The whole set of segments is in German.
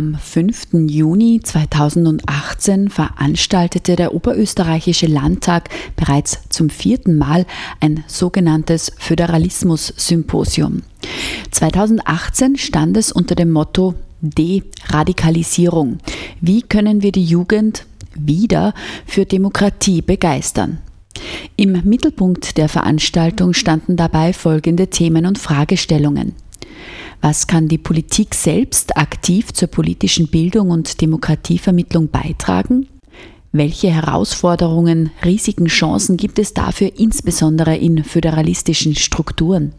Am 5. Juni 2018 veranstaltete der Oberösterreichische Landtag bereits zum vierten Mal ein sogenanntes Föderalismus-Symposium. 2018 stand es unter dem Motto Deradikalisierung. Wie können wir die Jugend wieder für Demokratie begeistern? Im Mittelpunkt der Veranstaltung standen dabei folgende Themen und Fragestellungen. Was kann die Politik selbst aktiv zur politischen Bildung und Demokratievermittlung beitragen? Welche Herausforderungen, Risiken, Chancen gibt es dafür insbesondere in föderalistischen Strukturen?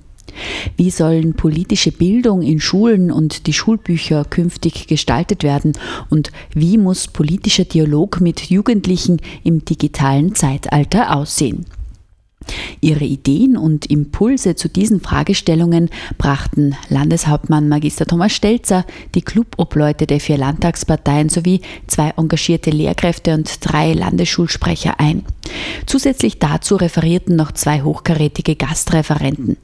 Wie sollen politische Bildung in Schulen und die Schulbücher künftig gestaltet werden? Und wie muss politischer Dialog mit Jugendlichen im digitalen Zeitalter aussehen? Ihre Ideen und Impulse zu diesen Fragestellungen brachten Landeshauptmann Magister Thomas Stelzer, die Clubobleute der vier Landtagsparteien sowie zwei engagierte Lehrkräfte und drei Landesschulsprecher ein. Zusätzlich dazu referierten noch zwei hochkarätige Gastreferenten.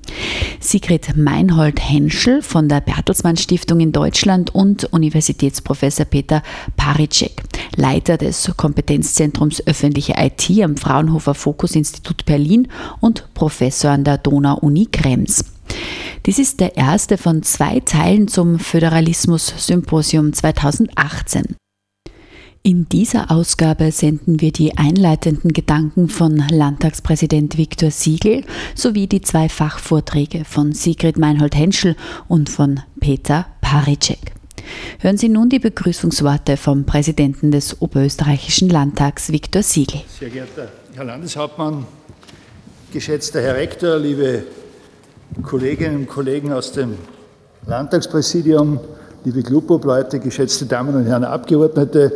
Sigrid Meinhold-Henschel von der Bertelsmann Stiftung in Deutschland und Universitätsprofessor Peter Paricek, Leiter des Kompetenzzentrums öffentliche IT am Fraunhofer Fokus Institut Berlin und Professor an der Donau-Uni Krems. Dies ist der erste von zwei Teilen zum Föderalismus-Symposium 2018. In dieser Ausgabe senden wir die einleitenden Gedanken von Landtagspräsident Viktor Siegel sowie die zwei Fachvorträge von Sigrid Meinhold-Henschel und von Peter Paricek. Hören Sie nun die Begrüßungsworte vom Präsidenten des Oberösterreichischen Landtags, Viktor Siegel. Sehr geehrter Herr Landeshauptmann, geschätzter Herr Rektor, liebe Kolleginnen und Kollegen aus dem Landtagspräsidium, liebe Clubobleute, geschätzte Damen und Herren Abgeordnete,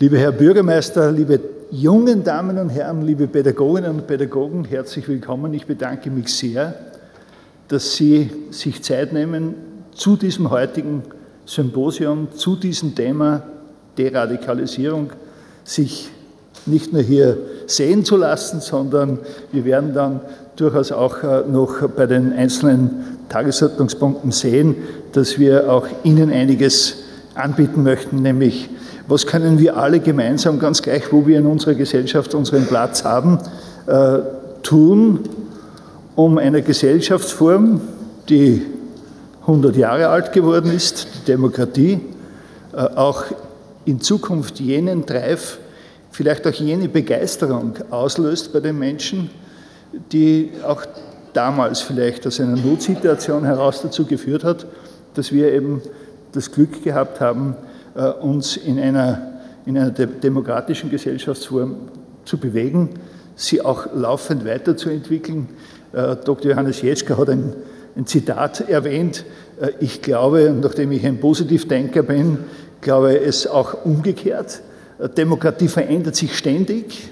liebe Herr Bürgermeister, liebe jungen Damen und Herren, liebe Pädagoginnen und Pädagogen, herzlich willkommen. Ich bedanke mich sehr, dass Sie sich Zeit nehmen zu diesem heutigen Symposium, zu diesem Thema Deradikalisierung, sich nicht nur hier sehen zu lassen, sondern wir werden dann durchaus auch äh, noch bei den einzelnen Tagesordnungspunkten sehen, dass wir auch Ihnen einiges anbieten möchten, nämlich was können wir alle gemeinsam, ganz gleich, wo wir in unserer Gesellschaft unseren Platz haben, äh, tun, um eine Gesellschaftsform, die 100 Jahre alt geworden ist, die Demokratie, äh, auch in Zukunft jenen Drive vielleicht auch jene Begeisterung auslöst bei den Menschen, die auch damals vielleicht aus einer Notsituation heraus dazu geführt hat, dass wir eben das Glück gehabt haben, äh, uns in einer, in einer demokratischen Gesellschaftsform zu bewegen, sie auch laufend weiterzuentwickeln. Äh, Dr. Johannes Jetschka hat ein, ein Zitat erwähnt. Äh, ich glaube, nachdem ich ein Positivdenker bin, glaube es auch umgekehrt. Demokratie verändert sich ständig,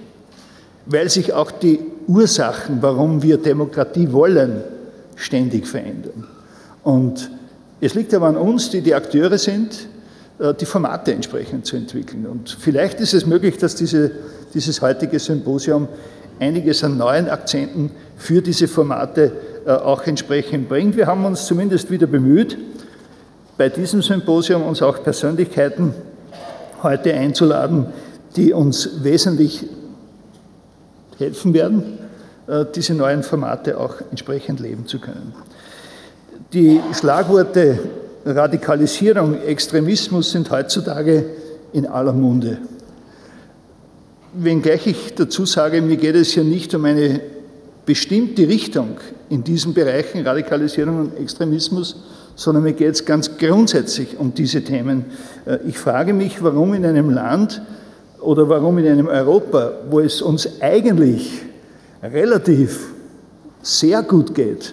weil sich auch die Ursachen, warum wir Demokratie wollen, ständig verändern. Und es liegt aber an uns, die die Akteure sind, äh, die Formate entsprechend zu entwickeln. Und vielleicht ist es möglich, dass diese, dieses heutige Symposium einiges an neuen Akzenten für diese Formate äh, auch entsprechend bringt. Wir haben uns zumindest wieder bemüht, bei diesem Symposium uns auch Persönlichkeiten heute einzuladen, die uns wesentlich helfen werden, äh, diese neuen Formate auch entsprechend leben zu können. Die Schlagworte Radikalisierung, Extremismus sind heutzutage in aller Munde. Wenngleich ich dazu sage, mir geht es ja nicht um eine bestimmte Richtung in diesen Bereichen Radikalisierung und Extremismus, sondern mir geht es ganz grundsätzlich um diese Themen. Äh, ich frage mich, warum in einem Land oder warum in einem Europa, wo es uns eigentlich relativ sehr gut geht,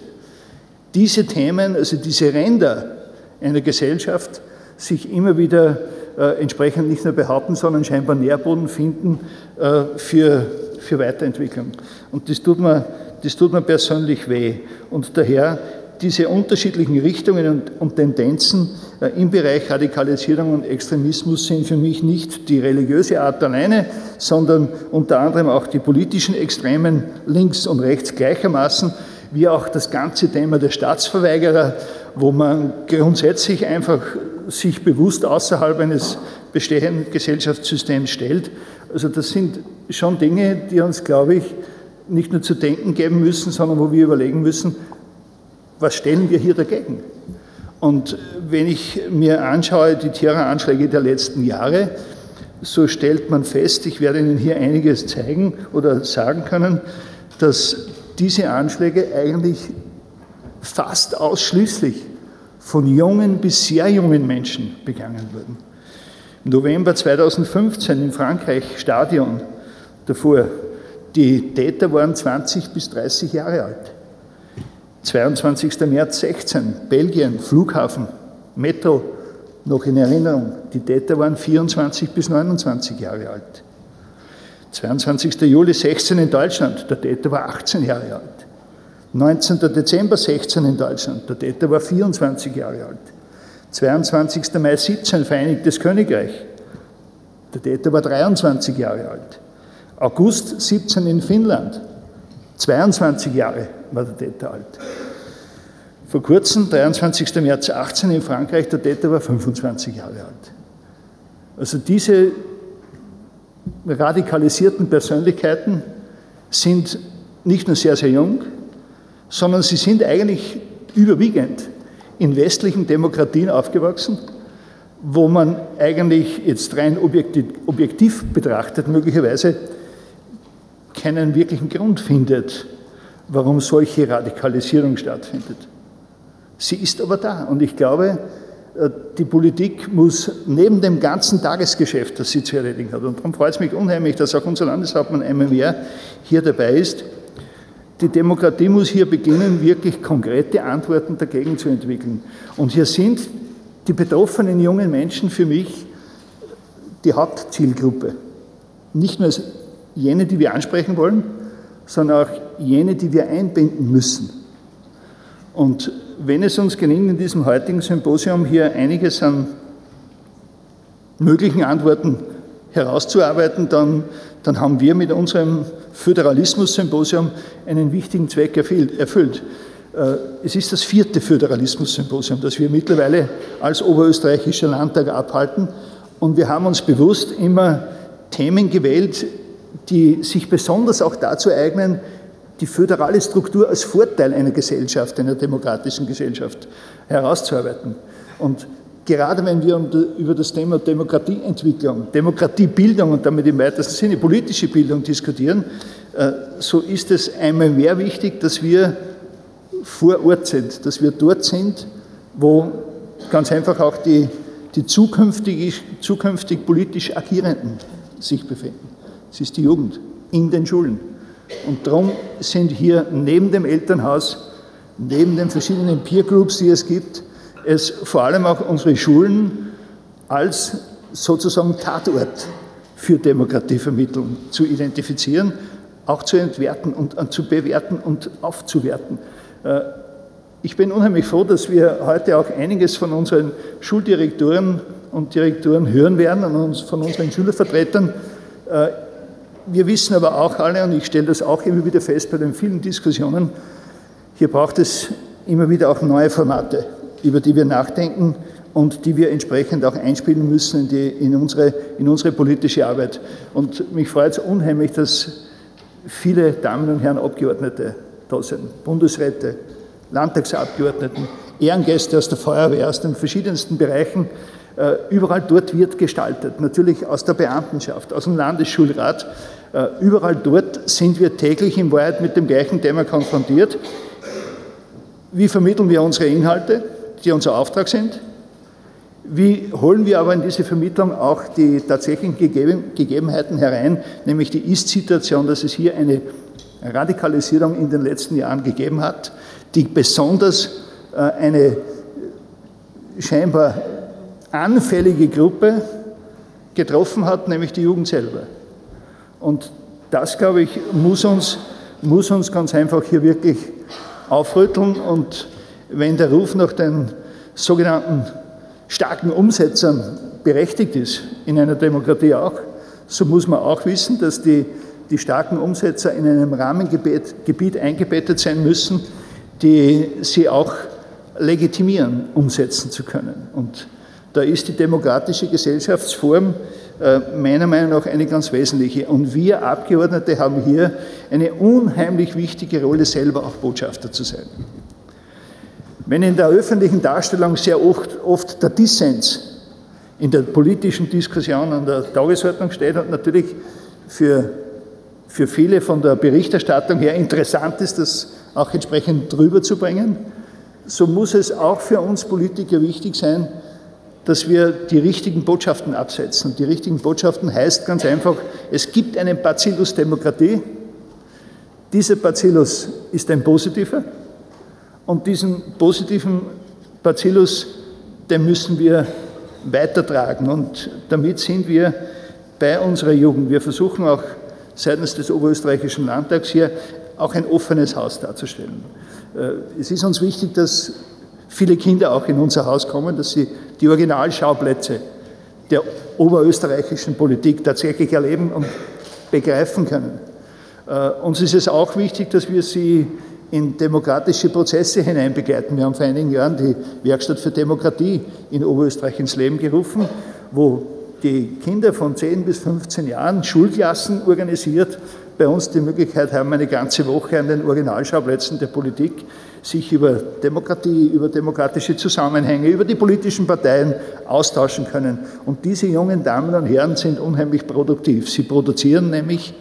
diese Themen, also diese Ränder einer Gesellschaft, sich immer wieder äh, entsprechend nicht nur behaupten, sondern scheinbar Nährboden finden äh, für, für Weiterentwicklung. Und das tut mir das tut mir persönlich weh. Und daher diese unterschiedlichen Richtungen und, Tendenzen äh, im Bereich Radikalisierung und Extremismus sind für mich nicht die religiöse Art alleine, sondern unter anderem auch die politischen Extremen links und rechts gleichermaßen, wie auch das ganze Thema der Staatsverweigerer, wo man grundsätzlich einfach sich bewusst außerhalb eines bestehenden Gesellschaftssystems stellt. Also das sind schon Dinge, die uns, glaube ich, nicht nur zu denken geben müssen, sondern wo wir überlegen müssen, was stellen wir hier dagegen? Und wenn ich mir anschaue die Terroranschläge der letzten Jahre, so stellt man fest, ich werde Ihnen hier einiges zeigen oder sagen können, dass diese Anschläge eigentlich fast ausschließlich von jungen bis sehr jungen Menschen begangen wurden. Im November 2015 in Frankreich Stadion davor, die Täter waren 20 bis 30 Jahre alt. 22. März 16, Belgien, Flughafen, Metro, noch in Erinnerung. Die Täter waren 24 bis 29 Jahre alt. 22. Juli 16 in Deutschland, der Täter war 18 Jahre alt. 19. Dezember 16 in Deutschland, der Täter war 24 Jahre alt. 22. Mai 17 Vereinigtes Königreich, der Täter war 23 Jahre alt. August 17 in Finnland, 22 Jahre war der Täter alt. Vor kurzem, 23. März 18 in Frankreich, der Täter war 25 Jahre alt. Also diese radikalisierten Persönlichkeiten sind nicht nur sehr, sehr jung, sondern sie sind eigentlich überwiegend in westlichen Demokratien aufgewachsen, wo man eigentlich jetzt rein objektiv, objektiv betrachtet möglicherweise keinen wirklichen Grund findet, warum solche Radikalisierung stattfindet. Sie ist aber da und ich glaube, äh, die Politik muss neben dem ganzen Tagesgeschäft, das sie zu erledigen hat, und darum freut es mich unheimlich, dass auch unser Landeshauptmann MMR hier dabei ist, die Demokratie muss hier beginnen, wirklich konkrete Antworten dagegen zu entwickeln. Und hier sind die betroffenen jungen Menschen für mich die Hauptzielgruppe. Nicht nur jene, die wir ansprechen wollen, sondern auch jene, die wir einbinden müssen. Und wenn es uns gelingt, in diesem heutigen Symposium hier einiges an möglichen Antworten herauszuarbeiten, dann, dann haben wir mit unserem Föderalismus-Symposium einen wichtigen Zweck erfüllt. Äh, es ist das vierte Föderalismus-Symposium, das wir mittlerweile als Oberösterreichischer Landtag abhalten. Und wir haben uns bewusst immer Themen gewählt, die sich besonders auch dazu eignen, die föderale Struktur als Vorteil einer Gesellschaft, einer demokratischen Gesellschaft herauszuarbeiten. Und gerade wenn wir über das Thema Demokratieentwicklung, Demokratiebildung und damit im weitesten Sinne politische Bildung diskutieren, äh, so ist es einmal mehr wichtig, dass wir vor Ort sind, dass wir dort sind, wo ganz einfach auch die, die zukünftig, zukünftig politisch Agierenden sich befinden. Es ist die Jugend in den Schulen. Und darum sind hier neben dem Elternhaus, neben den verschiedenen Peer Groups, die es gibt, es vor allem auch unsere Schulen als sozusagen Tatort für Demokratievermittlung zu identifizieren, auch zu entwerten und äh, zu bewerten und aufzuwerten. Äh, ich bin unheimlich froh, dass wir heute auch einiges von unseren Schuldirektoren und Direktoren hören werden und von unseren Schülervertretern. Wir wissen aber auch alle, und ich stelle das auch immer wieder fest bei den vielen Diskussionen, hier braucht es immer wieder auch neue Formate, über die wir nachdenken und die wir entsprechend auch einspielen müssen in, die, in, unsere, in unsere politische Arbeit. Und mich freut es unheimlich, dass viele Damen und Herren Abgeordnete da sind, Bundesräte, Landtagsabgeordneten, Ehrengäste aus der Feuerwehr, aus den verschiedensten Bereichen. Äh, überall dort wird gestaltet, natürlich aus der Beamtenschaft, aus dem Landesschulrat. Äh, überall dort sind wir täglich in Wahrheit mit dem gleichen Thema konfrontiert. Wie vermitteln wir unsere Inhalte, die unser Auftrag sind? Wie holen wir aber in diese Vermittlung auch die tatsächlichen Gegebenheiten herein, nämlich die Ist-Situation, dass es hier eine Radikalisierung in den letzten Jahren gegeben hat, die besonders äh, eine scheinbar anfällige Gruppe getroffen hat, nämlich die Jugend selber. Und das, glaube ich, muss uns muss uns ganz einfach hier wirklich aufrütteln. Und wenn der Ruf nach den sogenannten starken Umsetzern berechtigt ist, in einer Demokratie auch, so muss man auch wissen, dass die, die starken Umsetzer in einem Rahmengebiet eingebettet sein müssen, die sie auch legitimieren, umsetzen zu können. Und da ist die demokratische Gesellschaftsform äh, meiner Meinung nach eine ganz wesentliche. Und wir Abgeordnete haben hier eine unheimlich wichtige Rolle, selber auch Botschafter zu sein. Wenn in der öffentlichen Darstellung sehr oft, oft der Dissens in der politischen Diskussion an der Tagesordnung steht und natürlich für, für viele von der Berichterstattung her interessant ist, das auch entsprechend drüber zu bringen, so muss es auch für uns Politiker wichtig sein, dass wir die richtigen Botschaften absetzen. Und die richtigen Botschaften heißt ganz einfach, es gibt einen Bacillus Demokratie. Dieser Bacillus ist ein positiver. Und diesen positiven Bacillus, den müssen wir weitertragen. Und damit sind wir bei unserer Jugend. Wir versuchen auch seitens des Oberösterreichischen Landtags hier auch ein offenes Haus darzustellen. Äh, es ist uns wichtig, dass viele Kinder auch in unser Haus kommen, dass sie die Originalschauplätze der oberösterreichischen Politik tatsächlich erleben und begreifen können. Äh, uns ist es auch wichtig, dass wir sie in demokratische Prozesse hineinbegleiten. Wir haben vor einigen Jahren die Werkstatt für Demokratie in Oberösterreich ins Leben gerufen, wo die Kinder von 10 bis 15 Jahren Schulklassen organisiert bei uns die Möglichkeit haben, eine ganze Woche an den Originalschauplätzen der Politik sich über Demokratie, über demokratische Zusammenhänge, über die politischen Parteien austauschen können. Und diese jungen Damen und Herren sind unheimlich produktiv. Sie produzieren nämlich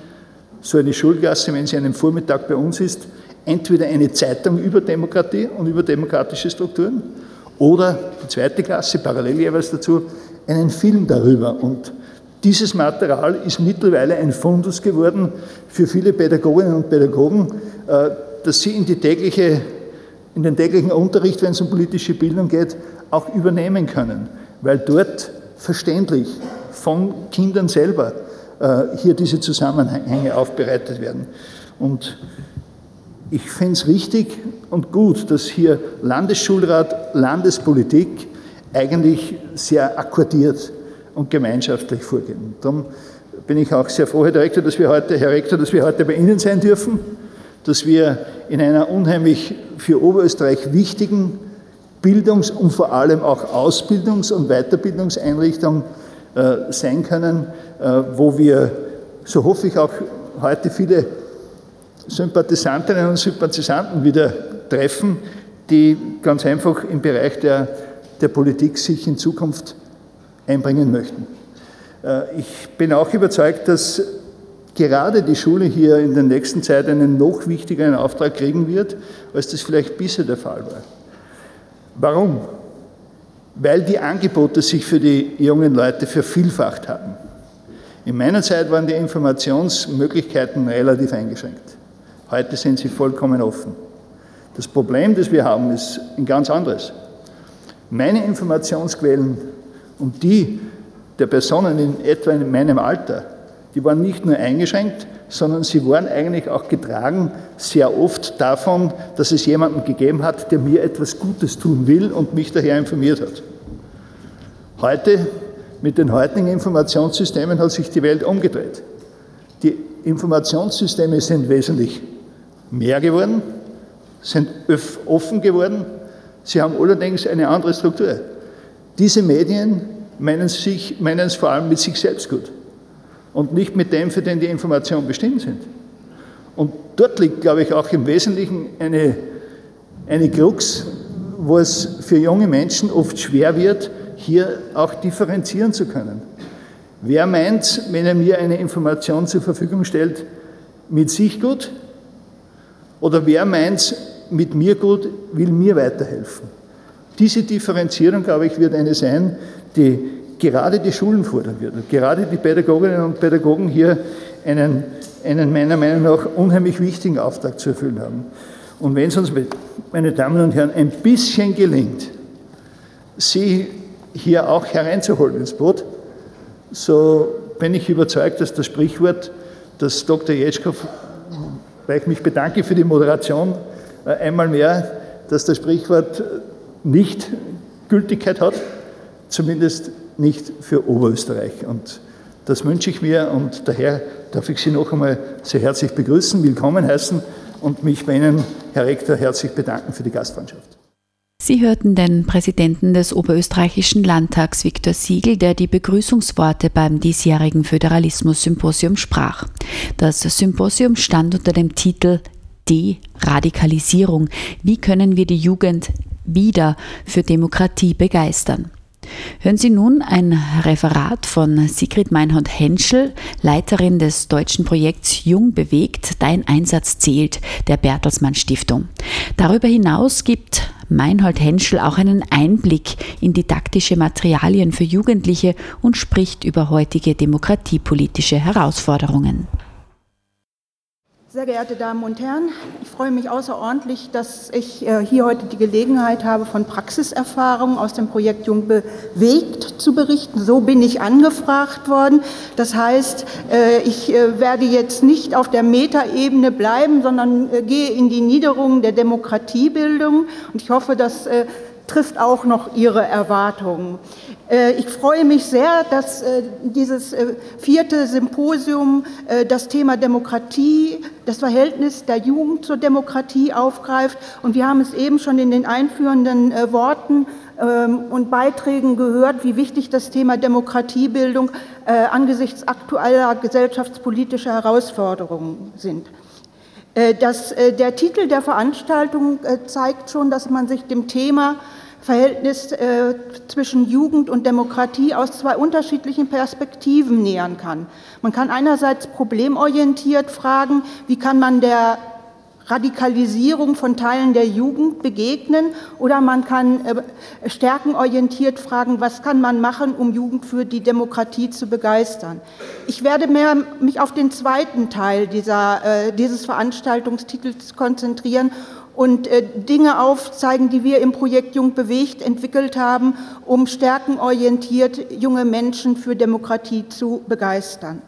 so eine Schulklasse, wenn sie einen Vormittag bei uns ist, entweder eine Zeitung über Demokratie und über demokratische Strukturen oder die zweite Klasse, parallel jeweils dazu, einen Film darüber. Und dieses Material ist mittlerweile ein Fundus geworden für viele Pädagoginnen und Pädagogen, äh, dass sie in, tägliche, in den täglichen Unterricht, wenn es um politische Bildung geht, auch übernehmen können, weil dort verständlich von Kindern selber äh, hier diese Zusammenhänge aufbereitet werden. Und ich finde es richtig und gut, dass hier Landesschulrat, Landespolitik eigentlich sehr akkordiert und gemeinschaftlich vorgehen. Darum bin ich auch sehr froh, Herr Direktor, dass wir heute, Herr Rektor, dass wir heute bei Ihnen sein dürfen, dass wir in einer unheimlich für Oberösterreich wichtigen Bildungs- und vor allem auch Ausbildungs- und Weiterbildungseinrichtung äh, sein können, äh, wo wir, so hoffe ich auch heute viele Sympathisantinnen und Sympathisanten wieder treffen, die ganz einfach im Bereich der, der Politik sich in Zukunft einbringen möchten. Äh, ich bin auch überzeugt, dass gerade die Schule hier in der nächsten Zeit einen noch wichtigeren Auftrag kriegen wird, als das vielleicht bisher der Fall war. Warum? Weil die Angebote sich für die jungen Leute vervielfacht haben. In meiner Zeit waren die Informationsmöglichkeiten relativ eingeschränkt. Heute sind sie vollkommen offen. Das Problem, das wir haben, ist ein ganz anderes. Meine Informationsquellen und die der Personen in etwa in meinem Alter, die waren nicht nur eingeschränkt, sondern sie waren eigentlich auch getragen sehr oft davon, dass es jemanden gegeben hat, der mir etwas Gutes tun will und mich daher informiert hat. Heute, mit den heutigen Informationssystemen, hat sich die Welt umgedreht. Die Informationssysteme sind wesentlich mehr geworden, sind offen geworden, sie haben allerdings eine andere Struktur. Diese Medien meinen, sich, meinen es vor allem mit sich selbst gut und nicht mit dem, für den die Informationen bestimmt sind. Und dort liegt, glaube ich, auch im Wesentlichen eine, eine Krux, wo es für junge Menschen oft schwer wird, hier auch differenzieren zu können. Wer meint, wenn er mir eine Information zur Verfügung stellt, mit sich gut? Oder wer meint, mit mir gut, will mir weiterhelfen? Diese Differenzierung, glaube ich, wird eine sein, die gerade die Schulen fordern wird. Und gerade die Pädagoginnen und Pädagogen hier einen, einen meiner Meinung nach unheimlich wichtigen Auftrag zu erfüllen haben. Und wenn es uns, meine Damen und Herren, ein bisschen gelingt, Sie hier auch hereinzuholen ins Boot, so bin ich überzeugt, dass das Sprichwort, das Dr. Jetschkow weil ich mich bedanke für die Moderation äh, einmal mehr, dass das Sprichwort nicht Gültigkeit hat, zumindest nicht für Oberösterreich. Und das wünsche ich mir und daher darf ich Sie noch einmal sehr herzlich begrüßen, willkommen heißen und mich bei Ihnen, Herr Rektor, herzlich bedanken für die Gastfreundschaft. Sie hörten den Präsidenten des Oberösterreichischen Landtags Viktor Siegel, der die Begrüßungsworte beim diesjährigen Föderalismus-Symposium sprach. Das Symposium stand unter dem Titel Deradikalisierung. Wie können wir die Jugend wieder für Demokratie begeistern? Hören Sie nun ein Referat von Sigrid Meinhold-Henschel, Leiterin des deutschen Projekts Jung bewegt, Dein Einsatz zählt, der Bertelsmann Stiftung. Darüber hinaus gibt Meinhold Henschel auch einen Einblick in didaktische Materialien für Jugendliche und spricht über heutige demokratiepolitische Herausforderungen. Sehr geehrte Damen und Herren, ich freue mich außerordentlich, dass ich äh, hier heute die Gelegenheit habe, von Praxiserfahrungen aus dem Projekt Jung bewegt zu berichten. So bin ich angefragt worden. Das heißt, äh, ich äh, werde jetzt nicht auf der Metaebene bleiben, sondern gehe in die Niederungen der Demokratiebildung. Und ich hoffe, das trifft auch noch Ihre Erwartungen. Äh, ich freue mich sehr, dass äh, dieses äh, vierte Symposium das Thema Demokratie, das Verhältnis der Jugend zur Demokratie aufgreift. Und wir haben es eben schon in den einführenden Worten ähm, und Beiträgen gehört, wie wichtig das Thema Demokratiebildung angesichts aktueller gesellschaftspolitischer Herausforderungen sind. Das, der Titel der Veranstaltung zeigt schon, dass man sich dem Thema Verhältnis äh, zwischen Jugend und Demokratie aus zwei unterschiedlichen Perspektiven nähern kann. Man kann einerseits problemorientiert fragen, wie kann man der Radikalisierung von Teilen der Jugend begegnen oder man kann äh, stärkenorientiert fragen, was kann man machen, um Jugend für die Demokratie zu begeistern. Ich werde mehr mich auf den zweiten Teil dieser, äh, dieses Veranstaltungstitels konzentrieren und äh, Dinge aufzeigen, die wir im Projekt Jung bewegt entwickelt haben, um stärkenorientiert junge Menschen für Demokratie zu begeistern.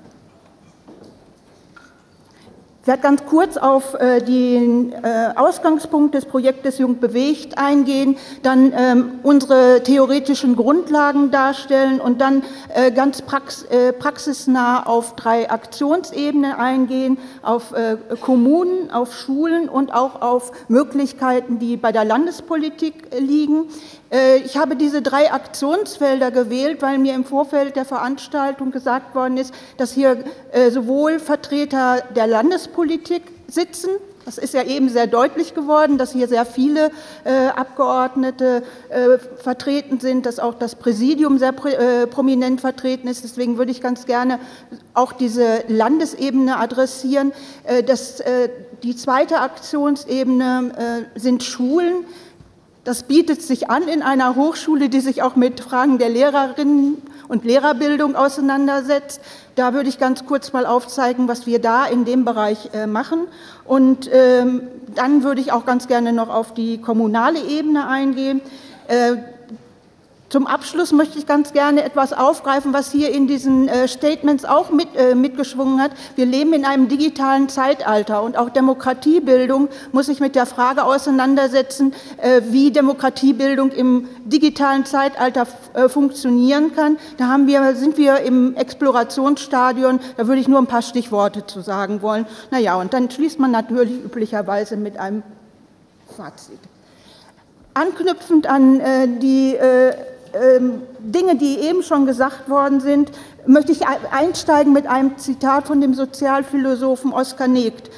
Ich werde ganz kurz auf äh, den äh, Ausgangspunkt des Projektes Jung bewegt eingehen, dann ähm, unsere theoretischen Grundlagen darstellen und dann äh, ganz praxisnah auf drei Aktionsebenen eingehen, auf Kommunen, auf Schulen und auch auf Möglichkeiten, die bei der Landespolitik liegen. Äh, ich habe diese drei Aktionsfelder gewählt, weil mir im Vorfeld der Veranstaltung gesagt worden ist, dass hier äh, sowohl Vertreter der Landespolitik sitzen, das ist ja eben sehr deutlich geworden, dass hier sehr viele äh, Abgeordnete vertreten sind, dass auch das Präsidium sehr prominent vertreten ist. Deswegen würde ich ganz gerne auch diese Landesebene adressieren. Die zweite Aktionsebene sind Schulen. Das bietet sich an in einer Hochschule, die sich auch mit Fragen der Lehrerinnen und Lehrerbildung auseinandersetzt. Da würde ich ganz kurz mal aufzeigen, was wir da in dem Bereich äh, machen. Und ähm, dann würde ich auch ganz gerne noch auf die kommunale Ebene eingehen. Zum Abschluss möchte ich ganz gerne etwas aufgreifen, was hier in diesen äh, Statements auch mit, äh, mitgeschwungen hat. Wir leben in einem digitalen Zeitalter und auch Demokratiebildung muss sich mit der Frage auseinandersetzen, äh, wie Demokratiebildung im digitalen Zeitalter äh, funktionieren kann. Da haben wir, sind wir im Explorationsstadion, da würde ich nur ein paar Stichworte zu sagen wollen. Naja, und dann schließt man natürlich üblicherweise mit einem Fazit. Anknüpfend an äh, die äh, Dinge, die eben schon gesagt worden sind, möchte ich einsteigen mit einem Zitat von dem Sozialphilosophen Oskar Negt.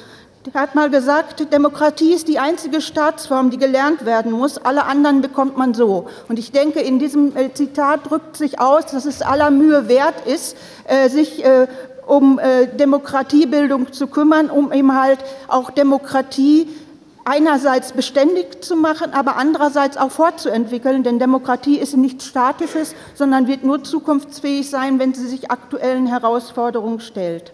Er hat mal gesagt, Demokratie ist die einzige Staatsform, die gelernt werden muss. Alle anderen bekommt man so. Und ich denke, in diesem äh, Zitat drückt sich aus, dass es aller Mühe wert ist, äh, sich äh, um Demokratiebildung zu kümmern, um eben halt auch Demokratie einerseits beständig zu machen, aber andererseits auch fortzuentwickeln, denn Demokratie ist nichts Statisches, sondern wird nur zukunftsfähig sein, wenn sie sich aktuellen Herausforderungen stellt.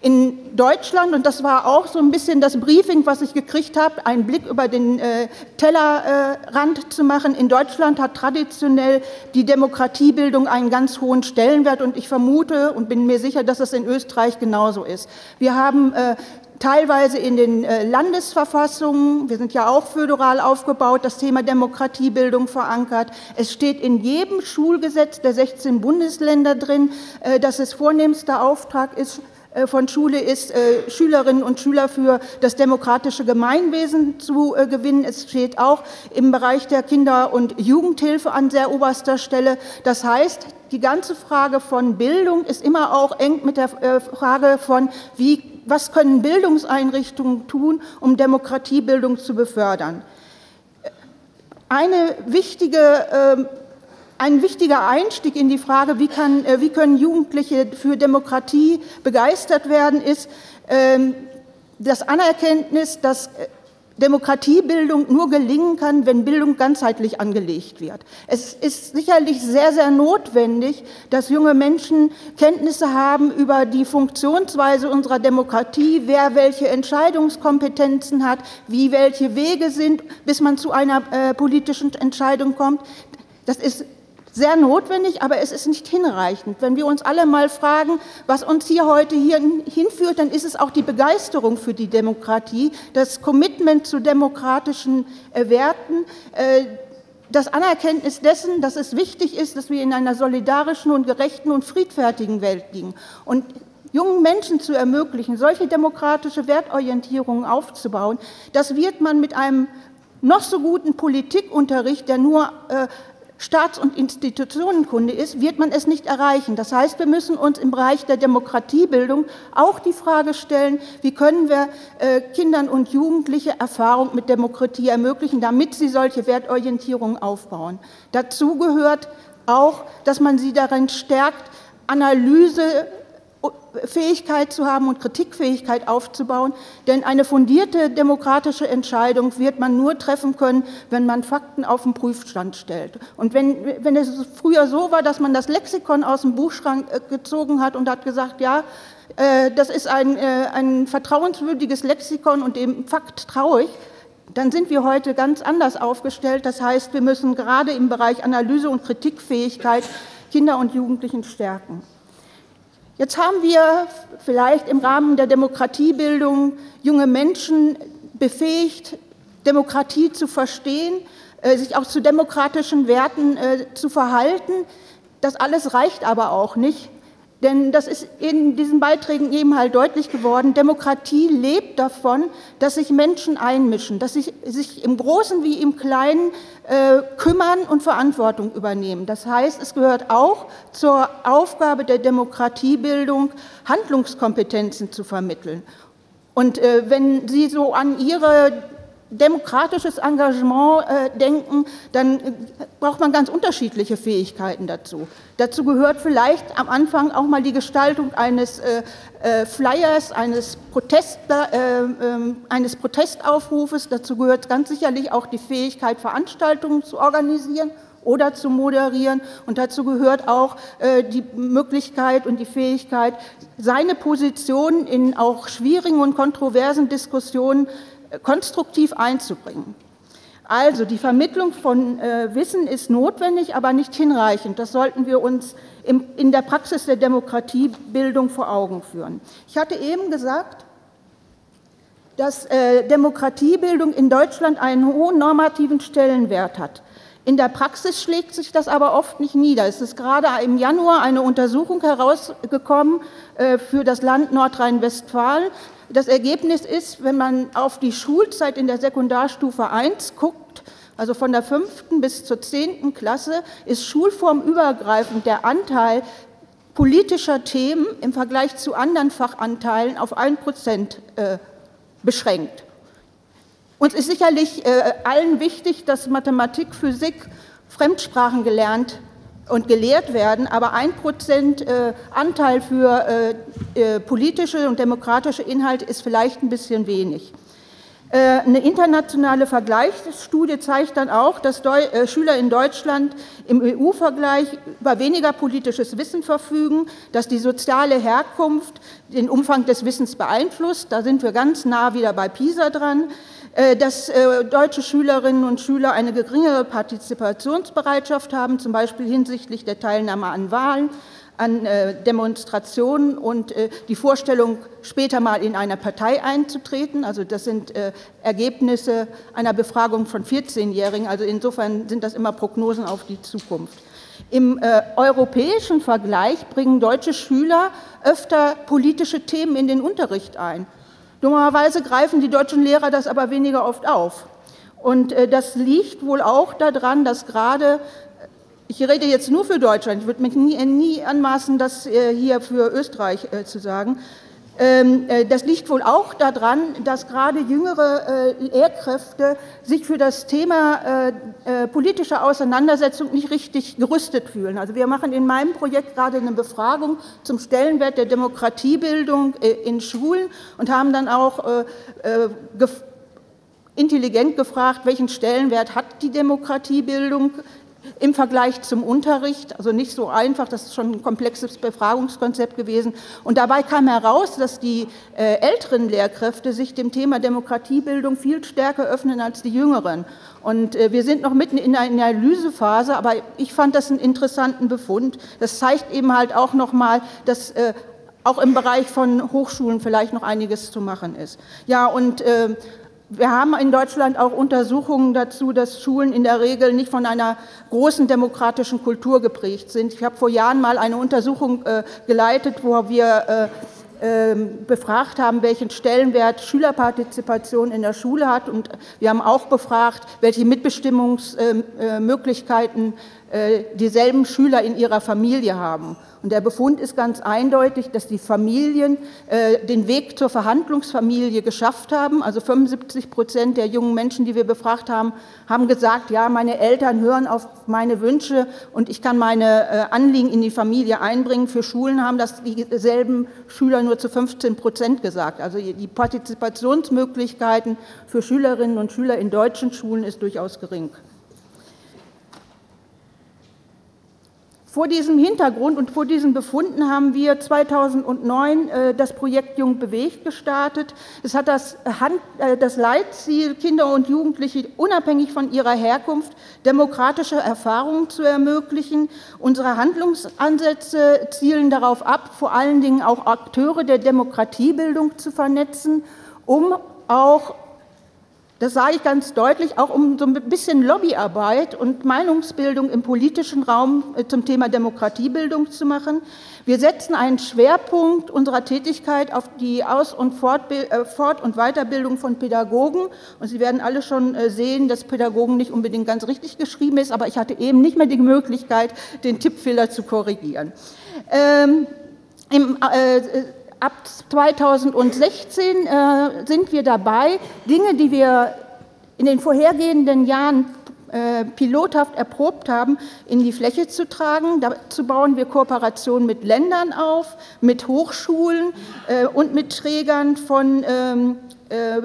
In Deutschland, und das war auch so ein bisschen das Briefing, was ich gekriegt habe, einen Blick über den äh, Tellerrand äh, zu machen. In Deutschland hat traditionell die Demokratiebildung einen ganz hohen Stellenwert und ich vermute und bin mir sicher, dass es in Österreich genauso ist. Wir haben äh, teilweise in den äh, Landesverfassungen, wir sind ja auch föderal aufgebaut, das Thema Demokratiebildung verankert. Es steht in jedem Schulgesetz der 16 Bundesländer drin, äh, dass es vornehmster Auftrag ist, äh, von Schule ist, Schülerinnen und Schüler für das demokratische Gemeinwesen zu gewinnen. Es steht auch im Bereich der Kinder- und Jugendhilfe an sehr oberster Stelle. Das heißt, die ganze Frage von Bildung ist immer auch eng mit der Frage von, wie, was können Bildungseinrichtungen tun, um Demokratiebildung zu befördern. Eine wichtige ähm, ein wichtiger Einstieg in die Frage, wie, kann, äh, wie können Jugendliche für Demokratie begeistert werden, ist ähm, das Anerkenntnis, dass äh, Demokratiebildung nur gelingen kann, wenn Bildung ganzheitlich angelegt wird. Es ist sicherlich sehr, sehr notwendig, dass junge Menschen Kenntnisse haben über die Funktionsweise unserer Demokratie, wer welche Entscheidungskompetenzen hat, wie welche Wege sind, bis man zu einer äh, politischen Entscheidung kommt. Das ist sehr notwendig, aber es ist nicht hinreichend. Wenn wir uns alle mal fragen, was uns hier heute hier hinführt, dann ist es auch die Begeisterung für die Demokratie, das Commitment zu demokratischen äh, Werten, äh, das Anerkenntnis dessen, dass es wichtig ist, dass wir in einer solidarischen und gerechten und friedfertigen Welt liegen. Und jungen Menschen zu ermöglichen, solche demokratische Wertorientierungen aufzubauen, das wird man mit einem noch so guten Politikunterricht, der nur äh, Staats- und Institutionenkunde ist, wird man es nicht erreichen. Das heißt, wir müssen uns im Bereich der Demokratiebildung auch die Frage stellen, wie können wir äh, Kindern und Jugendlichen Erfahrung mit Demokratie ermöglichen, damit sie solche Wertorientierungen aufbauen. Dazu gehört auch, dass man sie darin stärkt, Analyse Fähigkeit zu haben und Kritikfähigkeit aufzubauen. Denn eine fundierte demokratische Entscheidung wird man nur treffen können, wenn man Fakten auf den Prüfstand stellt. Und wenn, wenn es früher so war, dass man das Lexikon aus dem Buchschrank äh, gezogen hat und hat gesagt, ja, äh, das ist ein, äh, ein vertrauenswürdiges Lexikon und dem Fakt traue ich, dann sind wir heute ganz anders aufgestellt. Das heißt, wir müssen gerade im Bereich Analyse und Kritikfähigkeit Kinder und Jugendlichen stärken. Jetzt haben wir vielleicht im Rahmen der Demokratiebildung junge Menschen befähigt, Demokratie zu verstehen, äh, sich auch zu demokratischen Werten äh, zu verhalten. Das alles reicht aber auch nicht. Denn das ist in diesen Beiträgen eben halt deutlich geworden, Demokratie lebt davon, dass sich Menschen einmischen, dass sie sich im Großen wie im Kleinen äh, kümmern und Verantwortung übernehmen. Das heißt, es gehört auch zur Aufgabe der Demokratiebildung, Handlungskompetenzen zu vermitteln. Und äh, wenn Sie so an Ihre demokratisches Engagement äh, denken, dann äh, braucht man ganz unterschiedliche Fähigkeiten dazu. Dazu gehört vielleicht am Anfang auch mal die Gestaltung eines äh, äh Flyers, eines, Protest, äh, ähm, eines Protestaufrufes. Dazu gehört ganz sicherlich auch die Fähigkeit, Veranstaltungen zu organisieren oder zu moderieren. Und dazu gehört auch äh, die Möglichkeit und die Fähigkeit, seine Position in auch schwierigen und kontroversen Diskussionen konstruktiv einzubringen. Also die Vermittlung von äh, Wissen ist notwendig, aber nicht hinreichend. Das sollten wir uns im, in der Praxis der Demokratiebildung vor Augen führen. Ich hatte eben gesagt, dass äh, Demokratiebildung in Deutschland einen hohen normativen Stellenwert hat. In der Praxis schlägt sich das aber oft nicht nieder. Es ist gerade im Januar eine Untersuchung herausgekommen äh, für das Land Nordrhein-Westfalen. Das Ergebnis ist, wenn man auf die Schulzeit in der Sekundarstufe 1 guckt, also von der fünften bis zur zehnten Klasse, ist schulformübergreifend der Anteil politischer Themen im Vergleich zu anderen Fachanteilen auf ein Prozent äh, beschränkt. Uns ist sicherlich äh, allen wichtig, dass Mathematik, Physik, Fremdsprachen gelernt und gelehrt werden, aber ein Prozent äh, Anteil für äh, äh, politische und demokratische Inhalte ist vielleicht ein bisschen wenig. Eine internationale Vergleichsstudie zeigt dann auch, dass Schüler in Deutschland im EU-Vergleich über weniger politisches Wissen verfügen, dass die soziale Herkunft den Umfang des Wissens beeinflusst. Da sind wir ganz nah wieder bei PISA dran. Äh, dass äh, deutsche Schülerinnen und Schüler eine geringere Partizipationsbereitschaft haben, zum Beispiel hinsichtlich der Teilnahme an Wahlen, an äh, Demonstrationen und die Vorstellung, später mal in einer Partei einzutreten. Also das sind Ergebnisse einer Befragung von 14-Jährigen. Also insofern sind das immer Prognosen auf die Zukunft. Im äh, europäischen Vergleich bringen deutsche Schüler öfter politische Themen in den Unterricht ein. Dummerweise greifen die deutschen Lehrer das aber weniger oft auf. Und äh, das liegt wohl auch daran, dass gerade ich rede jetzt nur für Deutschland, ich würde mich nie, nie anmaßen, das äh, hier für Österreich äh, zu sagen. Ähm, äh, das liegt wohl auch daran, dass gerade jüngere Lehrkräfte sich für das Thema politische Auseinandersetzung nicht richtig gerüstet fühlen. Also wir machen in meinem Projekt gerade eine Befragung zum Stellenwert der Demokratiebildung in Schulen und haben dann auch intelligent gefragt, welchen Stellenwert hat die Demokratiebildung im Vergleich zum Unterricht, also nicht so einfach, das ist schon ein komplexes Befragungskonzept gewesen. Und dabei kam heraus, dass die äh, älteren Lehrkräfte sich dem Thema Demokratiebildung viel stärker öffnen als die jüngeren. Und äh, wir sind noch mitten in einer Analysephase, aber ich fand das einen interessanten Befund. Das zeigt eben halt auch nochmal, dass äh, auch im Bereich von Hochschulen vielleicht noch einiges zu machen ist. Ja, und äh, wir haben in Deutschland auch Untersuchungen dazu, dass Schulen in der Regel nicht von einer großen demokratischen Kultur geprägt sind. Ich habe vor Jahren mal eine Untersuchung äh, geleitet, wo wir äh, äh, befragt haben, welchen Stellenwert Schülerpartizipation in der Schule hat. Und wir haben auch befragt, welche Mitbestimmungsmöglichkeiten äh, dieselben Schüler in ihrer Familie haben. Und der Befund ist ganz eindeutig, dass die Familien äh, den Weg zur Verhandlungsfamilie geschafft haben. Also 75 Prozent der jungen Menschen, die wir befragt haben, haben gesagt, ja, meine Eltern hören auf meine Wünsche und ich kann meine äh, Anliegen in die Familie einbringen. Für Schulen haben das dieselben Schüler nur zu 15 Prozent gesagt. Also die Partizipationsmöglichkeiten für Schülerinnen und Schüler in deutschen Schulen ist durchaus gering. Vor diesem Hintergrund und vor diesen Befunden haben wir 2009 äh, das Projekt Jung bewegt gestartet. Es hat das, Hand, äh, das Leitziel, Kinder und Jugendliche unabhängig von ihrer Herkunft demokratische Erfahrungen zu ermöglichen. Unsere Handlungsansätze zielen darauf ab, vor allen Dingen auch Akteure der Demokratiebildung zu vernetzen, um auch das sage ich ganz deutlich, auch um so ein bisschen Lobbyarbeit und Meinungsbildung im politischen Raum äh, zum Thema Demokratiebildung zu machen. Wir setzen einen Schwerpunkt unserer Tätigkeit auf die Aus- und äh, Fort- und Weiterbildung von Pädagogen. Und Sie werden alle schon äh, sehen, dass Pädagogen nicht unbedingt ganz richtig geschrieben ist, aber ich hatte eben nicht mehr die Möglichkeit, den Tippfehler zu korrigieren. Ähm, im, äh, ab 2016 äh, sind wir dabei, Dinge, die wir in den vorhergehenden Jahren äh, pilothaft erprobt haben, in die Fläche zu tragen. Dazu bauen wir Kooperationen mit Ländern auf, mit Hochschulen äh, und mit Trägern von ähm, äh,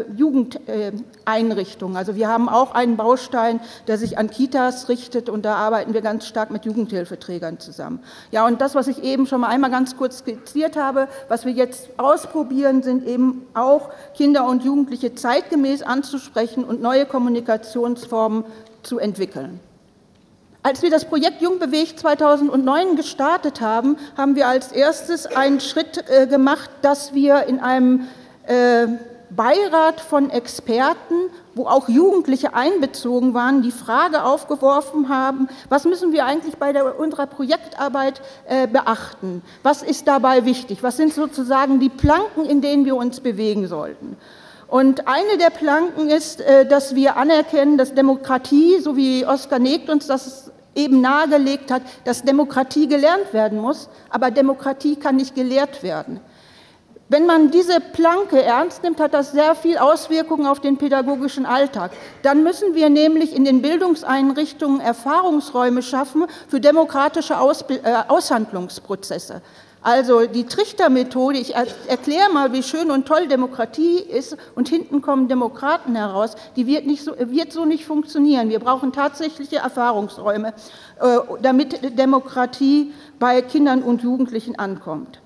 Jugendeinrichtungen. Also wir haben auch einen Baustein, der sich an Kitas richtet und da arbeiten wir ganz stark mit Jugendhilfeträgern zusammen. Ja, und das, was ich eben schon mal einmal ganz kurz skizziert habe, was wir jetzt ausprobieren, sind eben auch Kinder und Jugendliche zeitgemäß anzusprechen und neue Kommunikationsformen zu entwickeln. Als wir das Projekt Jungbewegt 2009 gestartet haben, haben wir als erstes einen Schritt äh, gemacht, dass wir in einem äh, Beirat von Experten, wo auch Jugendliche einbezogen waren, die Frage aufgeworfen haben, was müssen wir eigentlich bei der, unserer Projektarbeit äh, beachten? Was ist dabei wichtig? Was sind sozusagen die Planken, in denen wir uns bewegen sollten? Und eine der Planken ist, äh, dass wir anerkennen, dass Demokratie, so wie Oskar Negt uns das eben nahegelegt hat, dass Demokratie gelernt werden muss, aber Demokratie kann nicht gelehrt werden. Wenn man diese Planke ernst nimmt, hat das sehr viel Auswirkungen auf den pädagogischen Alltag. Dann müssen wir nämlich in den Bildungseinrichtungen Erfahrungsräume schaffen für demokratische Ausbild äh, Aushandlungsprozesse. Also die Trichtermethode, ich erkläre mal, wie schön und toll Demokratie ist und hinten kommen Demokraten heraus, die wird, nicht so, wird so nicht funktionieren. Wir brauchen tatsächliche Erfahrungsräume, äh, damit Demokratie bei Kindern und Jugendlichen ankommt.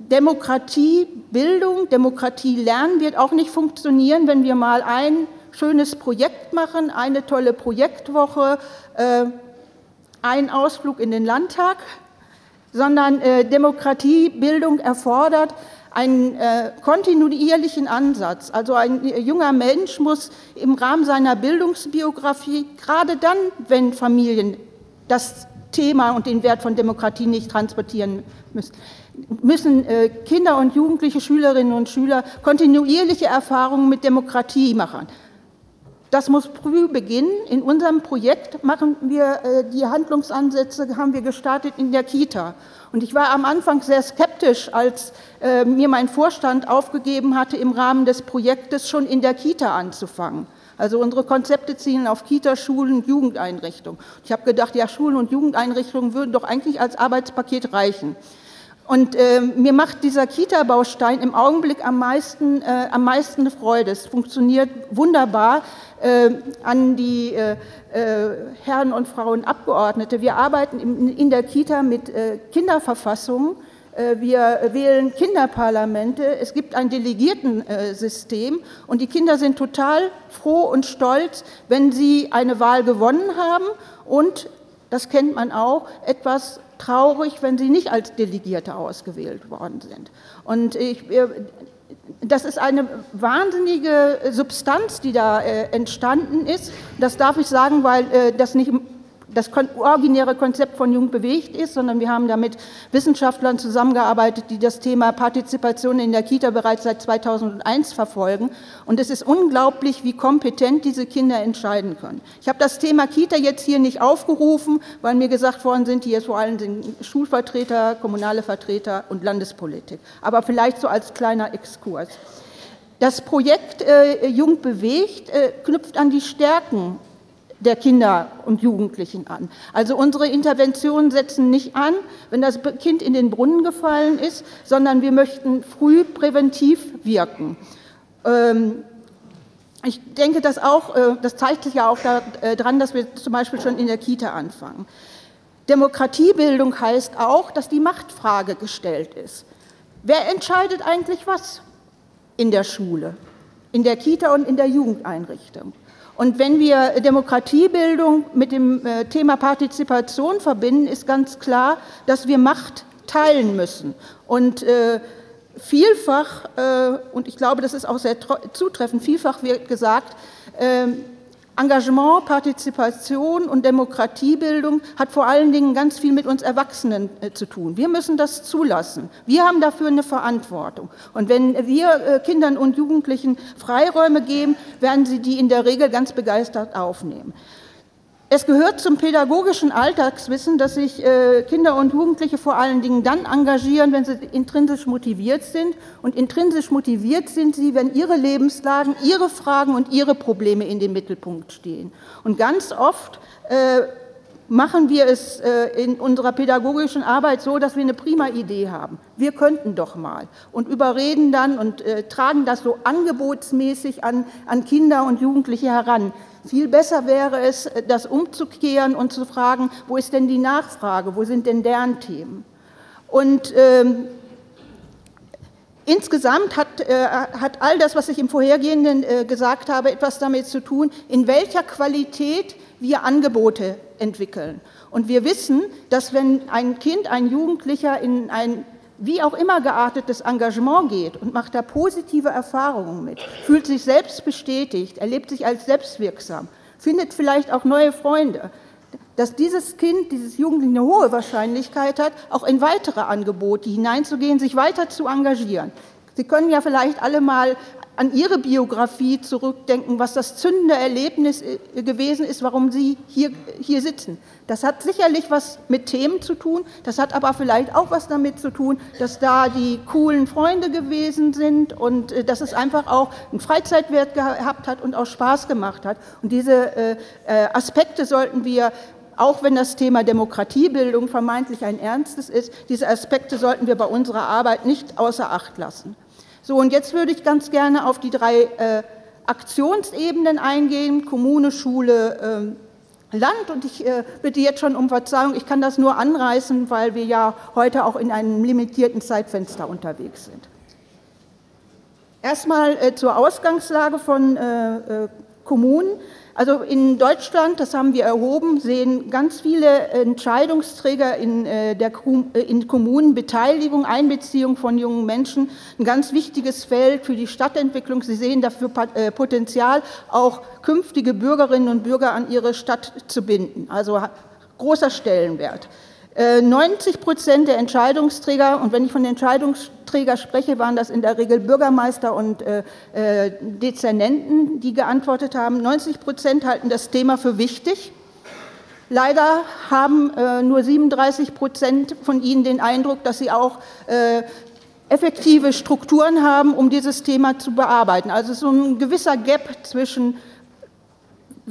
Ähm, Demokratie, Bildung, Demokratie lernen wird auch nicht funktionieren, wenn wir mal ein schönes Projekt machen, eine tolle Projektwoche, äh, ein Ausflug in den Landtag, sondern äh, Demokratiebildung erfordert einen äh, kontinuierlichen Ansatz. Also ein äh, junger Mensch muss im Rahmen seiner Bildungsbiografie, gerade dann, wenn Familien das Thema und den Wert von Demokratie nicht transportieren müssen, müssen äh, Kinder und Jugendliche, Schülerinnen und Schüler kontinuierliche Erfahrungen mit Demokratie machen. Das muss früh beginnen. In unserem Projekt machen wir äh, die Handlungsansätze, haben wir gestartet in der Kita. Und ich war am Anfang sehr skeptisch, als äh, mir mein Vorstand aufgegeben hatte, im Rahmen des Projektes schon in der Kita anzufangen. Also unsere Konzepte zielen auf Kita, Schulen Jugendeinrichtungen. Ich habe gedacht, ja, Schulen und Jugendeinrichtungen würden doch eigentlich als Arbeitspaket reichen. Und äh, mir macht dieser Kita-Baustein im Augenblick am meisten, äh, am meisten Freude. Es funktioniert wunderbar äh, an die äh, äh, Herren und Frauen Abgeordnete. Wir arbeiten in, in der Kita mit äh, Kinderverfassungen. Wir wählen Kinderparlamente. Es gibt ein Delegiertensystem und die Kinder sind total froh und stolz, wenn sie eine Wahl gewonnen haben und das kennt man auch, etwas traurig, wenn sie nicht als Delegierte ausgewählt worden sind. Und ich, das ist eine wahnsinnige Substanz, die da äh, entstanden ist. Das darf ich sagen, weil äh, das nicht das originäre Konzept von Jung bewegt ist, sondern wir haben da mit Wissenschaftlern zusammengearbeitet, die das Thema Partizipation in der Kita bereits seit 2001 verfolgen. Und es ist unglaublich, wie kompetent diese Kinder entscheiden können. Ich habe das Thema Kita jetzt hier nicht aufgerufen, weil mir gesagt worden sind, hier vor allem sind Schulvertreter, kommunale Vertreter und Landespolitik. Aber vielleicht so als kleiner Exkurs. Das Projekt äh, Jung bewegt äh, knüpft an die Stärken der Kinder und Jugendlichen an. Also unsere Interventionen setzen nicht an, wenn das Kind in den Brunnen gefallen ist, sondern wir möchten früh präventiv wirken. Ähm, ich denke, dass auch, äh, das zeigt sich ja auch daran, dass wir zum Beispiel schon in der Kita anfangen. Demokratiebildung heißt auch, dass die Machtfrage gestellt ist. Wer entscheidet eigentlich was in der Schule, in der Kita und in der Jugendeinrichtung? Und wenn wir Demokratiebildung mit dem äh, Thema Partizipation verbinden, ist ganz klar, dass wir Macht teilen müssen. Und äh, vielfach, äh, und ich glaube, das ist auch sehr zutreffend, vielfach wird gesagt, ähm, Engagement, Partizipation und Demokratiebildung hat vor allen Dingen ganz viel mit uns Erwachsenen äh, zu tun. Wir müssen das zulassen. Wir haben dafür eine Verantwortung. Und wenn wir äh, Kindern und Jugendlichen Freiräume geben, werden sie die in der Regel ganz begeistert aufnehmen. Es gehört zum pädagogischen Alltagswissen, dass sich äh, Kinder und Jugendliche vor allen Dingen dann engagieren, wenn sie intrinsisch motiviert sind. Und intrinsisch motiviert sind sie, wenn ihre Lebenslagen, ihre Fragen und ihre Probleme in den Mittelpunkt stehen. Und ganz oft äh, machen wir es äh, in unserer pädagogischen Arbeit so, dass wir eine prima Idee haben. Wir könnten doch mal und überreden dann und äh, tragen das so angebotsmäßig an, an Kinder und Jugendliche heran. Viel besser wäre es, das umzukehren und zu fragen, wo ist denn die Nachfrage, wo sind denn deren Themen? Und ähm, Insgesamt hat, äh, hat, all das, was ich im Vorhergehenden äh, gesagt habe, etwas damit zu tun, in welcher Qualität wir Angebote entwickeln. Und wir wissen, dass wenn ein Kind, ein Jugendlicher in ein wie auch immer geartetes Engagement geht und macht da positive Erfahrungen mit, fühlt sich selbst bestätigt, erlebt sich als selbstwirksam, findet vielleicht auch neue Freunde, dass dieses Kind, dieses Jugendliche eine hohe Wahrscheinlichkeit hat, auch in weitere Angebote hineinzugehen, sich weiter zu engagieren. Sie können ja vielleicht alle mal an Ihre Biografie zurückdenken, was das zündende Erlebnis äh, gewesen ist, warum Sie hier, hier sitzen. Das hat sicherlich was mit Themen zu tun, das hat aber vielleicht auch was damit zu tun, dass da die coolen Freunde gewesen sind und äh, dass es einfach auch einen Freizeitwert gehabt hat und auch Spaß gemacht hat. Und diese äh, Aspekte sollten wir auch wenn das Thema Demokratiebildung vermeintlich ein ernstes ist, diese Aspekte sollten wir bei unserer Arbeit nicht außer Acht lassen. So, und jetzt würde ich ganz gerne auf die drei äh, Aktionsebenen eingehen, Kommune, Schule, äh, Land. Und ich äh, bitte jetzt schon um Verzeihung, ich kann das nur anreißen, weil wir ja heute auch in einem limitierten Zeitfenster unterwegs sind. Erstmal äh, zur Ausgangslage von äh, äh, Kommunen. Also in Deutschland, das haben wir erhoben, sehen ganz viele Entscheidungsträger in, äh, der, äh, in Kommunen Beteiligung, Einbeziehung von jungen Menschen ein ganz wichtiges Feld für die Stadtentwicklung. Sie sehen dafür äh, Potenzial, auch künftige Bürgerinnen und Bürger an ihre Stadt zu binden. Also großer Stellenwert. 90 Prozent der Entscheidungsträger, und wenn ich von Entscheidungsträger spreche, waren das in der Regel Bürgermeister und äh, äh Dezernenten, die geantwortet haben. 90 Prozent halten das Thema für wichtig. Leider haben äh, nur 37 Prozent von ihnen den Eindruck, dass sie auch äh, effektive Strukturen haben, um dieses Thema zu bearbeiten. Also so ein gewisser Gap zwischen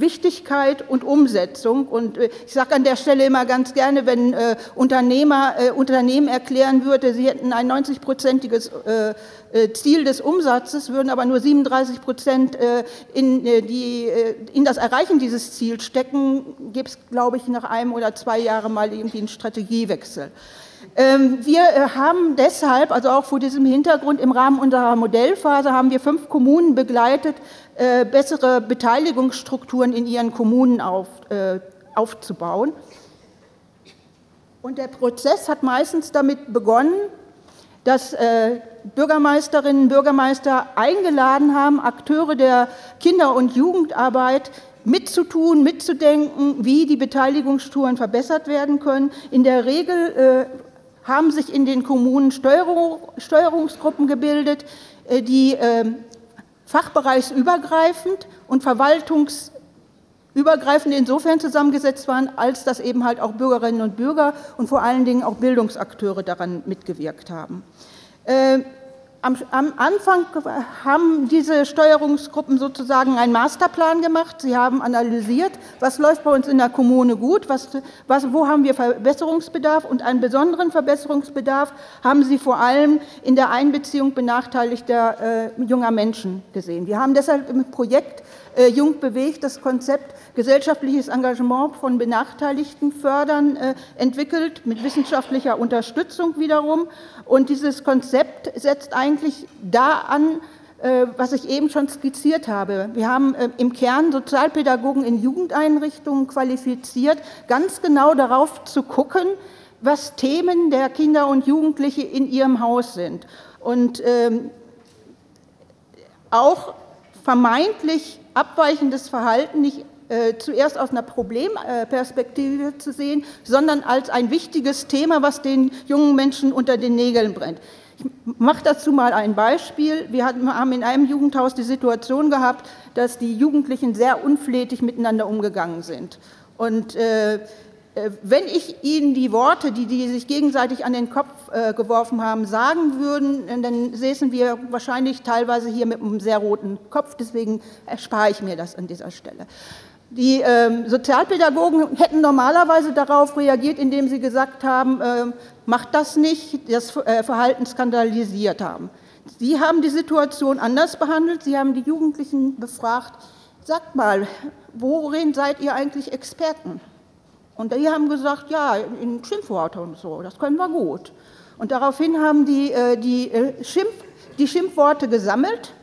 Wichtigkeit und Umsetzung. Und äh, ich sage an der Stelle immer ganz gerne, wenn äh, Unternehmer, äh, Unternehmen erklären würde, sie hätten ein 90-prozentiges äh, äh, Ziel des Umsatzes, würden aber nur 37 Prozent äh, in, die, in das Erreichen dieses Ziels stecken, gibt es, glaube ich, nach einem oder zwei Jahren mal irgendwie einen Strategiewechsel. Ähm, wir haben deshalb, also auch vor diesem Hintergrund, im Rahmen unserer Modellphase haben wir fünf Kommunen begleitet, äh, bessere Beteiligungsstrukturen in ihren Kommunen auf, äh, aufzubauen. Und der Prozess hat meistens damit begonnen, dass äh, Bürgermeisterinnen und Bürgermeister eingeladen haben, Akteure der Kinder- und Jugendarbeit mitzutun, mitzudenken, wie die Beteiligungsstrukturen verbessert werden können. In der Regel äh, haben sich in den Kommunen Steuerung, Steuerungsgruppen gebildet, äh, die ähm, fachbereichsübergreifend und verwaltungsübergreifend insofern zusammengesetzt waren, als dass eben halt auch Bürgerinnen und Bürger und vor allen Dingen auch Bildungsakteure daran mitgewirkt haben. Am, am, Anfang haben diese Steuerungsgruppen sozusagen einen Masterplan gemacht. Sie haben analysiert, was läuft bei uns in der Kommune gut, was, was, wo haben wir Verbesserungsbedarf und einen besonderen Verbesserungsbedarf haben sie vor allem in der Einbeziehung benachteiligter äh, junger Menschen gesehen. Wir haben deshalb im Projekt äh, Jung bewegt das Konzept gesellschaftliches Engagement von Benachteiligten fördern äh, entwickelt, mit wissenschaftlicher Unterstützung wiederum. Und dieses Konzept setzt eigentlich da an, äh, was ich eben schon skizziert habe. Wir haben äh, im Kern Sozialpädagogen in Jugendeinrichtungen qualifiziert, ganz genau darauf zu gucken, was Themen der Kinder und Jugendliche in ihrem Haus sind. Und ähm, auch vermeintlich abweichendes Verhalten nicht äh, zuerst aus einer Problemperspektive zu sehen, sondern als ein wichtiges Thema, was den jungen Menschen unter den Nägeln brennt. Ich mache dazu mal ein Beispiel. Wir haben in einem Jugendhaus die Situation gehabt, dass die Jugendlichen sehr unflätig miteinander umgegangen sind. Und äh, wenn ich Ihnen die Worte, die die sich gegenseitig an den Kopf äh, geworfen haben, sagen würden, äh, dann säßen wir wahrscheinlich teilweise hier mit einem sehr roten Kopf. Deswegen erspare ich mir das an dieser Stelle. Die ähm, Sozialpädagogen hätten normalerweise darauf reagiert, indem sie gesagt haben, äh, macht das nicht, das äh, Verhalten skandalisiert haben. Sie haben die Situation anders behandelt. Sie haben die Jugendlichen befragt, sagt mal, worin seid ihr eigentlich Experten? Und die haben gesagt, ja, in Schimpfworte und so, das können wir gut. Und daraufhin haben die äh, die, äh, Schimpf, die Schimpfworte gesammelt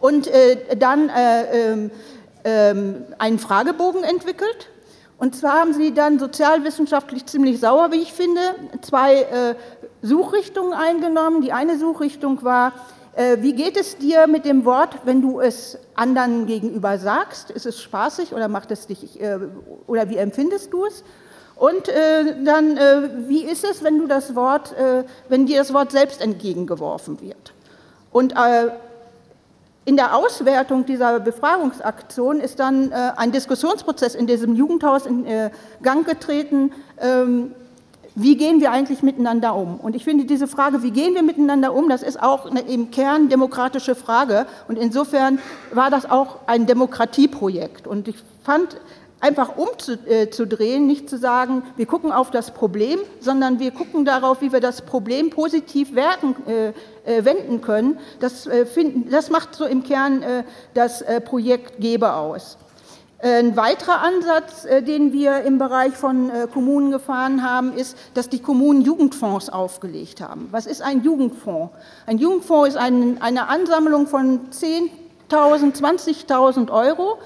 und äh, dann äh, ähm, ähm, einen Fragebogen entwickelt. Und zwar haben sie dann sozialwissenschaftlich ziemlich sauer, wie ich finde, zwei Suchrichtungen eingenommen. Die eine Suchrichtung war, wie geht es dir mit dem Wort, wenn du es anderen gegenüber sagst? Ist es spaßig oder macht es dich äh, oder wie empfindest du es? Und äh, dann, äh, wie ist es, wenn du das Wort, äh, wenn dir das Wort selbst entgegengeworfen wird? Und äh, in der Auswertung dieser Befragungsaktion ist dann äh, ein Diskussionsprozess in diesem Jugendhaus in äh, Gang getreten. Wie gehen wir eigentlich miteinander um? Und ich finde diese Frage, wie gehen wir miteinander um, das ist auch eine im Kern demokratische Frage. Und insofern war das auch ein Demokratieprojekt. Und ich fand einfach umzudrehen, nicht zu sagen, wir gucken auf das Problem, sondern wir gucken darauf, wie wir das Problem positiv werten, äh, äh, wenden können. Das, äh, finden, das macht so im Kern äh, das äh, Projekt Gebe aus. Ein weiterer Ansatz, äh, den wir im Bereich von Kommunen gefahren haben, ist, dass die Kommunen Jugendfonds aufgelegt haben. Was ist ein Jugendfonds? Ein Jugendfonds ist ein, eine Ansammlung von 10 20.000 Euro.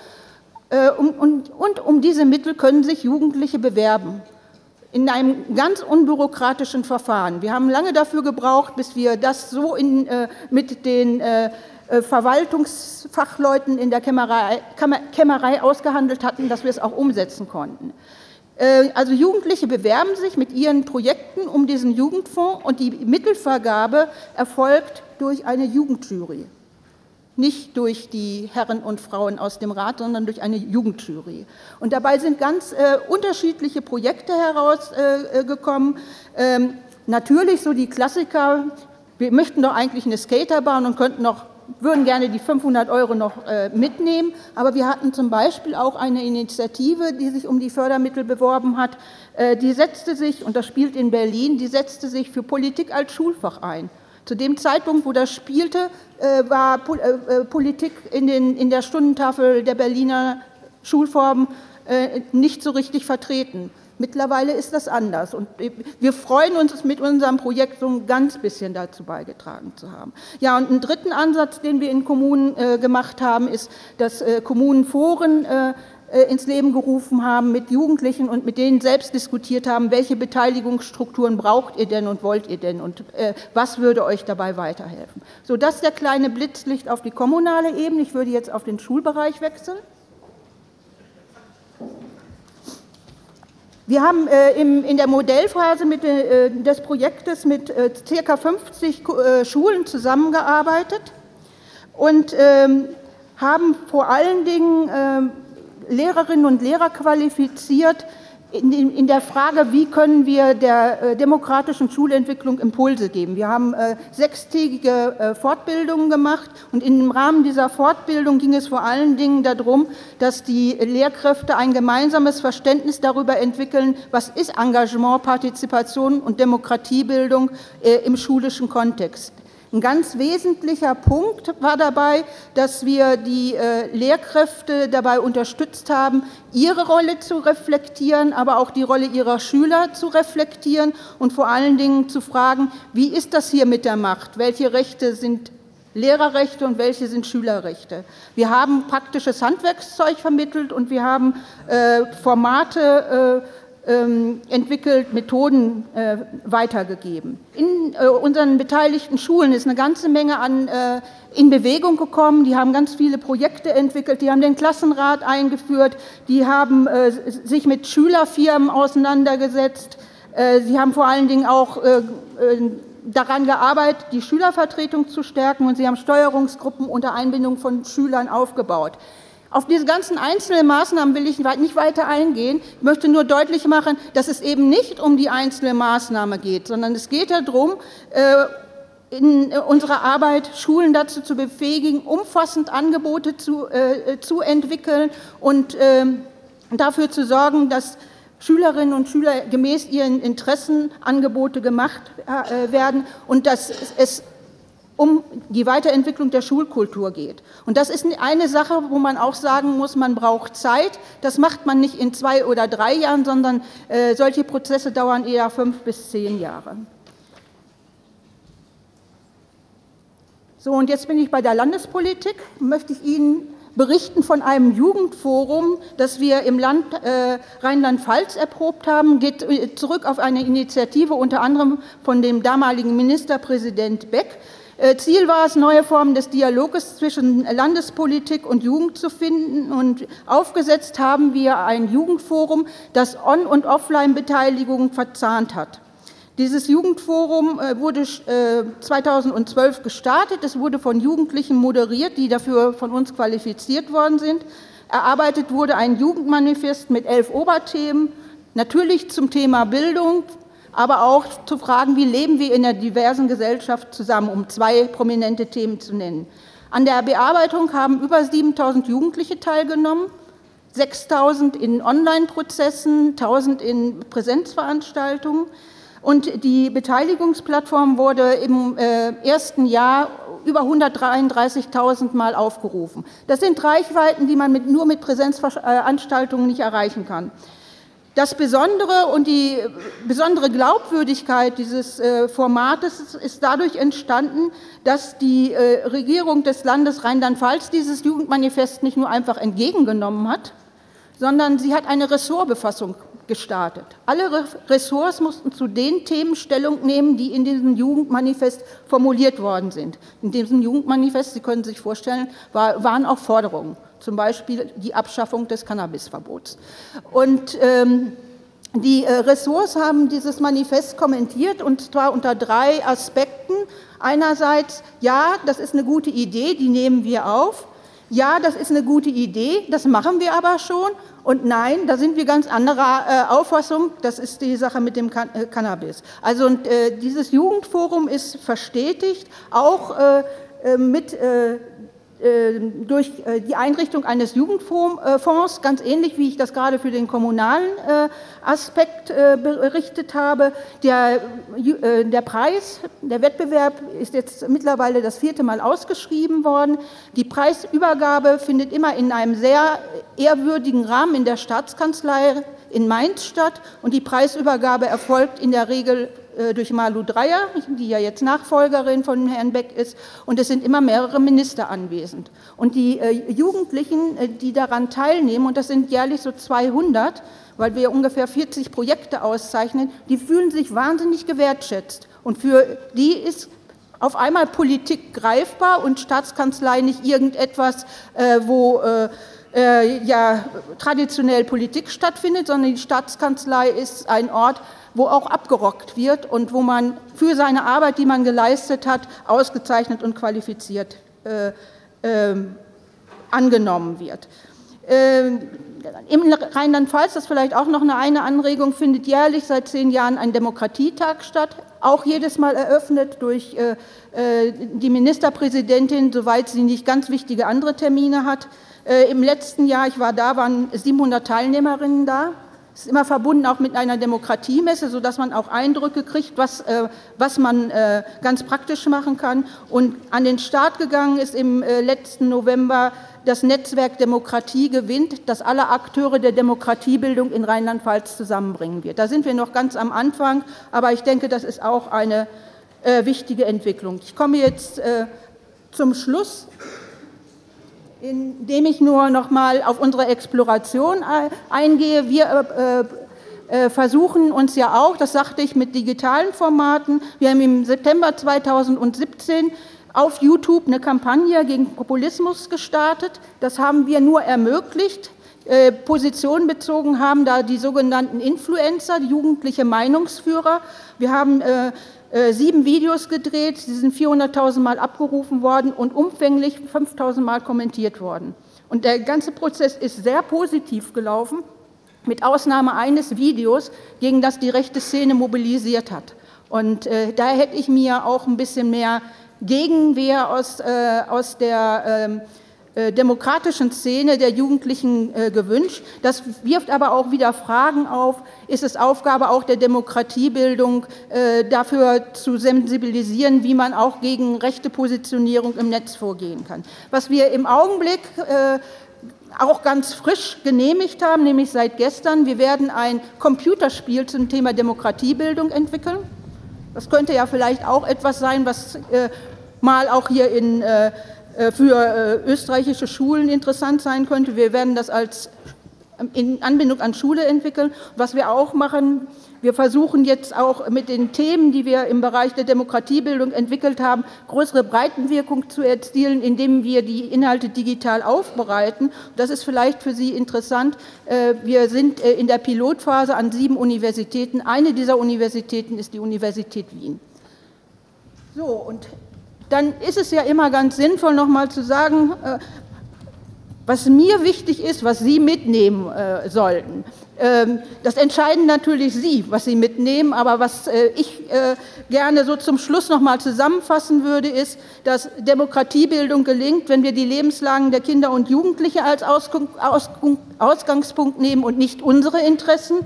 Äh, und, um diese Mittel können sich Jugendliche bewerben in einem ganz unbürokratischen Verfahren. Wir haben lange dafür gebraucht, bis wir das so in, äh, mit den äh, äh Verwaltungsfachleuten in der Kämmerei, Kämmerei, ausgehandelt hatten, dass wir es auch umsetzen konnten. Äh, also Jugendliche bewerben sich mit ihren Projekten um diesen Jugendfonds und die Mittelvergabe erfolgt durch eine Jugendjury nicht durch die Herren und Frauen aus dem Rat, sondern durch eine Jugendjury. Und dabei sind ganz äh, unterschiedliche Projekte herausgekommen. Äh, ähm, natürlich so die Klassiker, wir möchten doch eigentlich eine Skaterbahn und könnten noch würden gerne die 500 Euro noch äh, mitnehmen, aber wir hatten zum Beispiel auch eine Initiative, die sich um die Fördermittel beworben hat, äh, die setzte sich, und das spielt in Berlin, die setzte sich für Politik als Schulfach ein. Zu dem Zeitpunkt, wo das spielte, äh, war äh, äh, Politik in, den, in der Stundentafel der Berliner Schulformen nicht so richtig vertreten. Mittlerweile ist das anders und wir freuen uns, mit unserem Projekt so ein ganz bisschen dazu beigetragen zu haben. Ja, und einen dritten Ansatz, den wir in Kommunen äh, gemacht haben, ist, dass äh, Kommunen Foren äh, äh, ins Leben gerufen haben mit Jugendlichen und mit denen selbst diskutiert haben, welche Beteiligungsstrukturen braucht ihr denn und wollt ihr denn und äh, was würde euch dabei weiterhelfen. So, das ist der kleine Blitzlicht auf die kommunale Ebene. Ich würde jetzt auf den Schulbereich wechseln. Wir haben äh, in der Modellphase äh, des Projektes mit äh, ca. 50 äh, Schulen zusammengearbeitet und ähm, haben vor allen Dingen ähm, Lehrerinnen und Lehrer qualifiziert in, der Frage, wie können wir der äh, demokratischen Schulentwicklung Impulse geben. Wir haben äh, sechstägige äh, Fortbildungen gemacht und im Rahmen dieser Fortbildung ging es vor allen Dingen darum, dass die Lehrkräfte ein gemeinsames Verständnis darüber entwickeln, was ist Engagement, Partizipation und Demokratiebildung im schulischen Kontext. Ein ganz wesentlicher Punkt war dabei, dass wir die äh, Lehrkräfte dabei unterstützt haben, ihre Rolle zu reflektieren, aber auch die Rolle ihrer Schüler zu reflektieren und vor allen Dingen zu fragen, wie ist das hier mit der Macht? Welche Rechte sind Lehrerrechte und welche sind Schülerrechte. Wir haben praktisches Handwerkszeug vermittelt und wir haben äh, Formate äh, entwickelt, Methoden äh, weitergegeben. In äh, unseren beteiligten Schulen ist eine ganze Menge an, äh, in Bewegung gekommen. Die haben ganz viele Projekte entwickelt, die haben den Klassenrat eingeführt, die haben sich mit Schülerfirmen auseinandergesetzt. Sie haben vor allen Dingen auch daran gearbeitet, die Schülervertretung zu stärken und sie haben Steuerungsgruppen unter Einbindung von Schülern aufgebaut. Auf diese ganzen einzelnen Maßnahmen will ich nicht weiter eingehen. Ich möchte nur deutlich machen, dass es eben nicht um die einzelne Maßnahme geht, sondern es geht darum, äh, in unserer Arbeit Schulen dazu zu befähigen, umfassend Angebote zu, äh, zu entwickeln und ähm, dafür zu sorgen, dass Schülerinnen und Schüler gemäß ihren Interessen Angebote gemacht äh, werden und dass es um die Weiterentwicklung der Schulkultur geht. Und das ist eine Sache, wo man auch sagen muss, man braucht Zeit. Das macht man nicht in zwei oder drei Jahren, sondern äh, solche Prozesse dauern eher fünf bis zehn Jahre. So, und jetzt bin ich bei der Landespolitik. Möchte ich Ihnen berichten von einem Jugendforum, das wir im Land äh, Rheinland-Pfalz erprobt haben, geht äh, zurück auf eine Initiative unter anderem von dem damaligen Ministerpräsident Beck. Äh, Ziel war es, neue Formen des Dialoges zwischen Landespolitik und Jugend zu finden. Und aufgesetzt haben wir ein Jugendforum, das On- und Offline-Beteiligung verzahnt hat. Dieses Jugendforum äh, wurde 2012 äh, gestartet. Es wurde von Jugendlichen moderiert, die dafür von uns qualifiziert worden sind. Erarbeitet wurde ein Jugendmanifest mit elf Oberthemen, natürlich zum Thema Bildung, aber auch zu fragen, wie leben wir in der diversen Gesellschaft zusammen, um zwei prominente Themen zu nennen. An der Bearbeitung haben über 7000 Jugendliche teilgenommen, 6000 in Online-Prozessen, 1000 in Präsenzveranstaltungen. Und die Beteiligungsplattform wurde im äh, ersten Jahr über 133.000 Mal aufgerufen. Das sind Reichweiten, die man mit, nur mit Präsenzveranstaltungen nicht erreichen kann. Das Besondere und die besondere Glaubwürdigkeit dieses äh, Formates ist dadurch entstanden, dass die äh, Regierung des Landes Rheinland-Pfalz dieses Jugendmanifest nicht nur einfach entgegengenommen hat, sondern sie hat eine Ressortbefassung gestartet. Alle Ressorts mussten zu den Themen Stellung nehmen, die in diesem Jugendmanifest formuliert worden sind. In diesem Jugendmanifest, Sie können sich vorstellen, war, waren auch Forderungen zum Beispiel die Abschaffung des Cannabisverbots. Und ähm, die äh, Ressorts haben dieses Manifest kommentiert und zwar unter drei Aspekten. Einerseits, ja, das ist eine gute Idee, die nehmen wir auf. Ja, das ist eine gute Idee, das machen wir aber schon. Und nein, da sind wir ganz anderer äh, Auffassung. Das ist die Sache mit dem Can äh, Cannabis. Also und, äh, dieses Jugendforum ist verstetigt, auch äh, äh, mit äh, durch äh, die Einrichtung eines Jugendfonds, ganz ähnlich wie ich das gerade für den kommunalen äh, Aspekt berichtet habe. Der, der Preis, der Wettbewerb ist jetzt mittlerweile das vierte Mal ausgeschrieben worden. Die Preisübergabe findet immer in einem sehr ehrwürdigen Rahmen in der Staatskanzlei in Mainz statt und die Preisübergabe erfolgt in der Regel äh, durch Malu Dreyer, die ja jetzt Nachfolgerin von Herrn Beck ist, und es sind immer mehrere Minister anwesend. Und die äh, Jugendlichen, äh, die daran teilnehmen, und das sind jährlich so 200, weil wir ungefähr 40 Projekte auszeichnen, die fühlen sich wahnsinnig gewertschätzt. Und für die ist auf einmal Politik greifbar und Staatskanzlei nicht irgendetwas, wo ja traditionell Politik stattfindet, sondern die Staatskanzlei ist ein Ort, wo auch abgerockt wird und wo man für seine Arbeit, die man geleistet hat, ausgezeichnet und qualifiziert äh, äh, angenommen wird. Äh, Im Rheinland-Pfalz, das ist vielleicht auch noch eine, eine Anregung, findet jährlich seit zehn Jahren ein Demokratietag statt, auch jedes Mal eröffnet durch äh, äh, die Ministerpräsidentin, soweit sie nicht ganz wichtige andere Termine hat. Äh, Im letzten Jahr, ich war da, waren 700 Teilnehmerinnen da. Ist immer verbunden auch mit einer Demokratiemesse, sodass man auch Eindrücke kriegt, was, äh, was man äh, ganz praktisch machen kann. Und an den Start gegangen ist im äh, letzten November das Netzwerk Demokratie gewinnt, das alle Akteure der Demokratiebildung in Rheinland-Pfalz zusammenbringen wird. Da sind wir noch ganz am Anfang, aber ich denke, das ist auch eine äh, wichtige Entwicklung. Ich komme jetzt äh, zum Schluss indem ich nur noch mal auf unsere Exploration eingehe. Wir äh, äh, versuchen uns ja auch, das sagte ich, mit digitalen Formaten. Wir haben im September 2017 auf YouTube eine Kampagne gegen Populismus gestartet. Das haben wir nur ermöglicht, äh, Position bezogen haben, da die sogenannten Influencer, die jugendliche Meinungsführer. Wir haben äh, äh, sieben Videos gedreht, sie sind 400.000 Mal abgerufen worden und umfänglich 5.000 Mal kommentiert worden. Und der ganze Prozess ist sehr positiv gelaufen, mit Ausnahme eines Videos, gegen das die rechte Szene mobilisiert hat. Und äh, da hätte ich mir auch ein bisschen mehr Gegenwehr aus, äh, aus der äh, äh, demokratischen Szene der Jugendlichen äh, gewünscht. Das wirft aber auch wieder Fragen auf. Ist es Aufgabe auch der Demokratiebildung, äh, dafür zu sensibilisieren, wie man auch gegen rechte Positionierung im Netz vorgehen kann? Was wir im Augenblick auch ganz frisch genehmigt haben, nämlich seit gestern, wir werden ein Computerspiel zum Thema Demokratiebildung entwickeln. Das könnte ja vielleicht auch etwas sein, was mal auch hier in äh, für äh, österreichische Schulen interessant sein könnte. Wir werden das als in Anbindung an Schule entwickeln. Was wir auch machen, wir versuchen jetzt auch mit den Themen, die wir im Bereich der Demokratiebildung entwickelt haben, größere Breitenwirkung zu erzielen, indem wir die Inhalte digital aufbereiten. Das ist vielleicht für Sie interessant. Äh, wir sind in der Pilotphase an sieben Universitäten. Eine dieser Universitäten ist die Universität Wien. So, und dann ist es ja immer ganz sinnvoll, nochmal zu sagen, äh, was mir wichtig ist, was Sie mitnehmen äh, sollten. Ähm, das entscheiden natürlich Sie, was Sie mitnehmen, aber was äh, ich gerne so zum Schluss nochmal zusammenfassen würde, ist, dass Demokratiebildung gelingt, wenn wir die Lebenslagen der Kinder und Jugendlichen als Ausgangspunkt nehmen und nicht unsere Interessen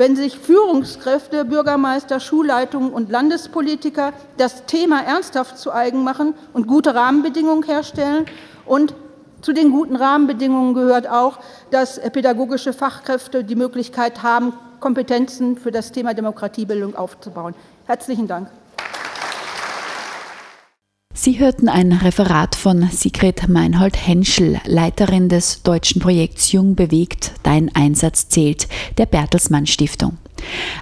wenn sich Führungskräfte, Bürgermeister, Schulleitungen und Landespolitiker das Thema ernsthaft zu eigen machen und gute Rahmenbedingungen herstellen und Zu den guten Rahmenbedingungen gehört auch, dass pädagogische Fachkräfte die Möglichkeit haben, Kompetenzen für das Thema Demokratiebildung aufzubauen. Herzlichen Dank. Sie hörten ein Referat von Sigrid Meinhold-Henschel, Leiterin des deutschen Projekts Jung bewegt, Dein Einsatz zählt, der Bertelsmann Stiftung.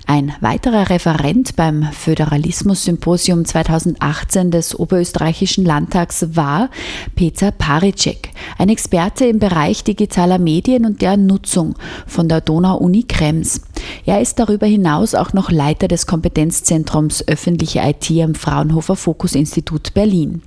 Ein weiterer Referent beim Föderalismus-Symposium 2018 des Oberösterreichischen Landtags war Peter Paricek, ein Experte im Bereich digitaler Medien und deren Nutzung von der Donau-Uni Krems. Er ist darüber hinaus auch noch Leiter des Kompetenzzentrums Öffentliche IT am Fraunhofer Fokus Institut Berlin.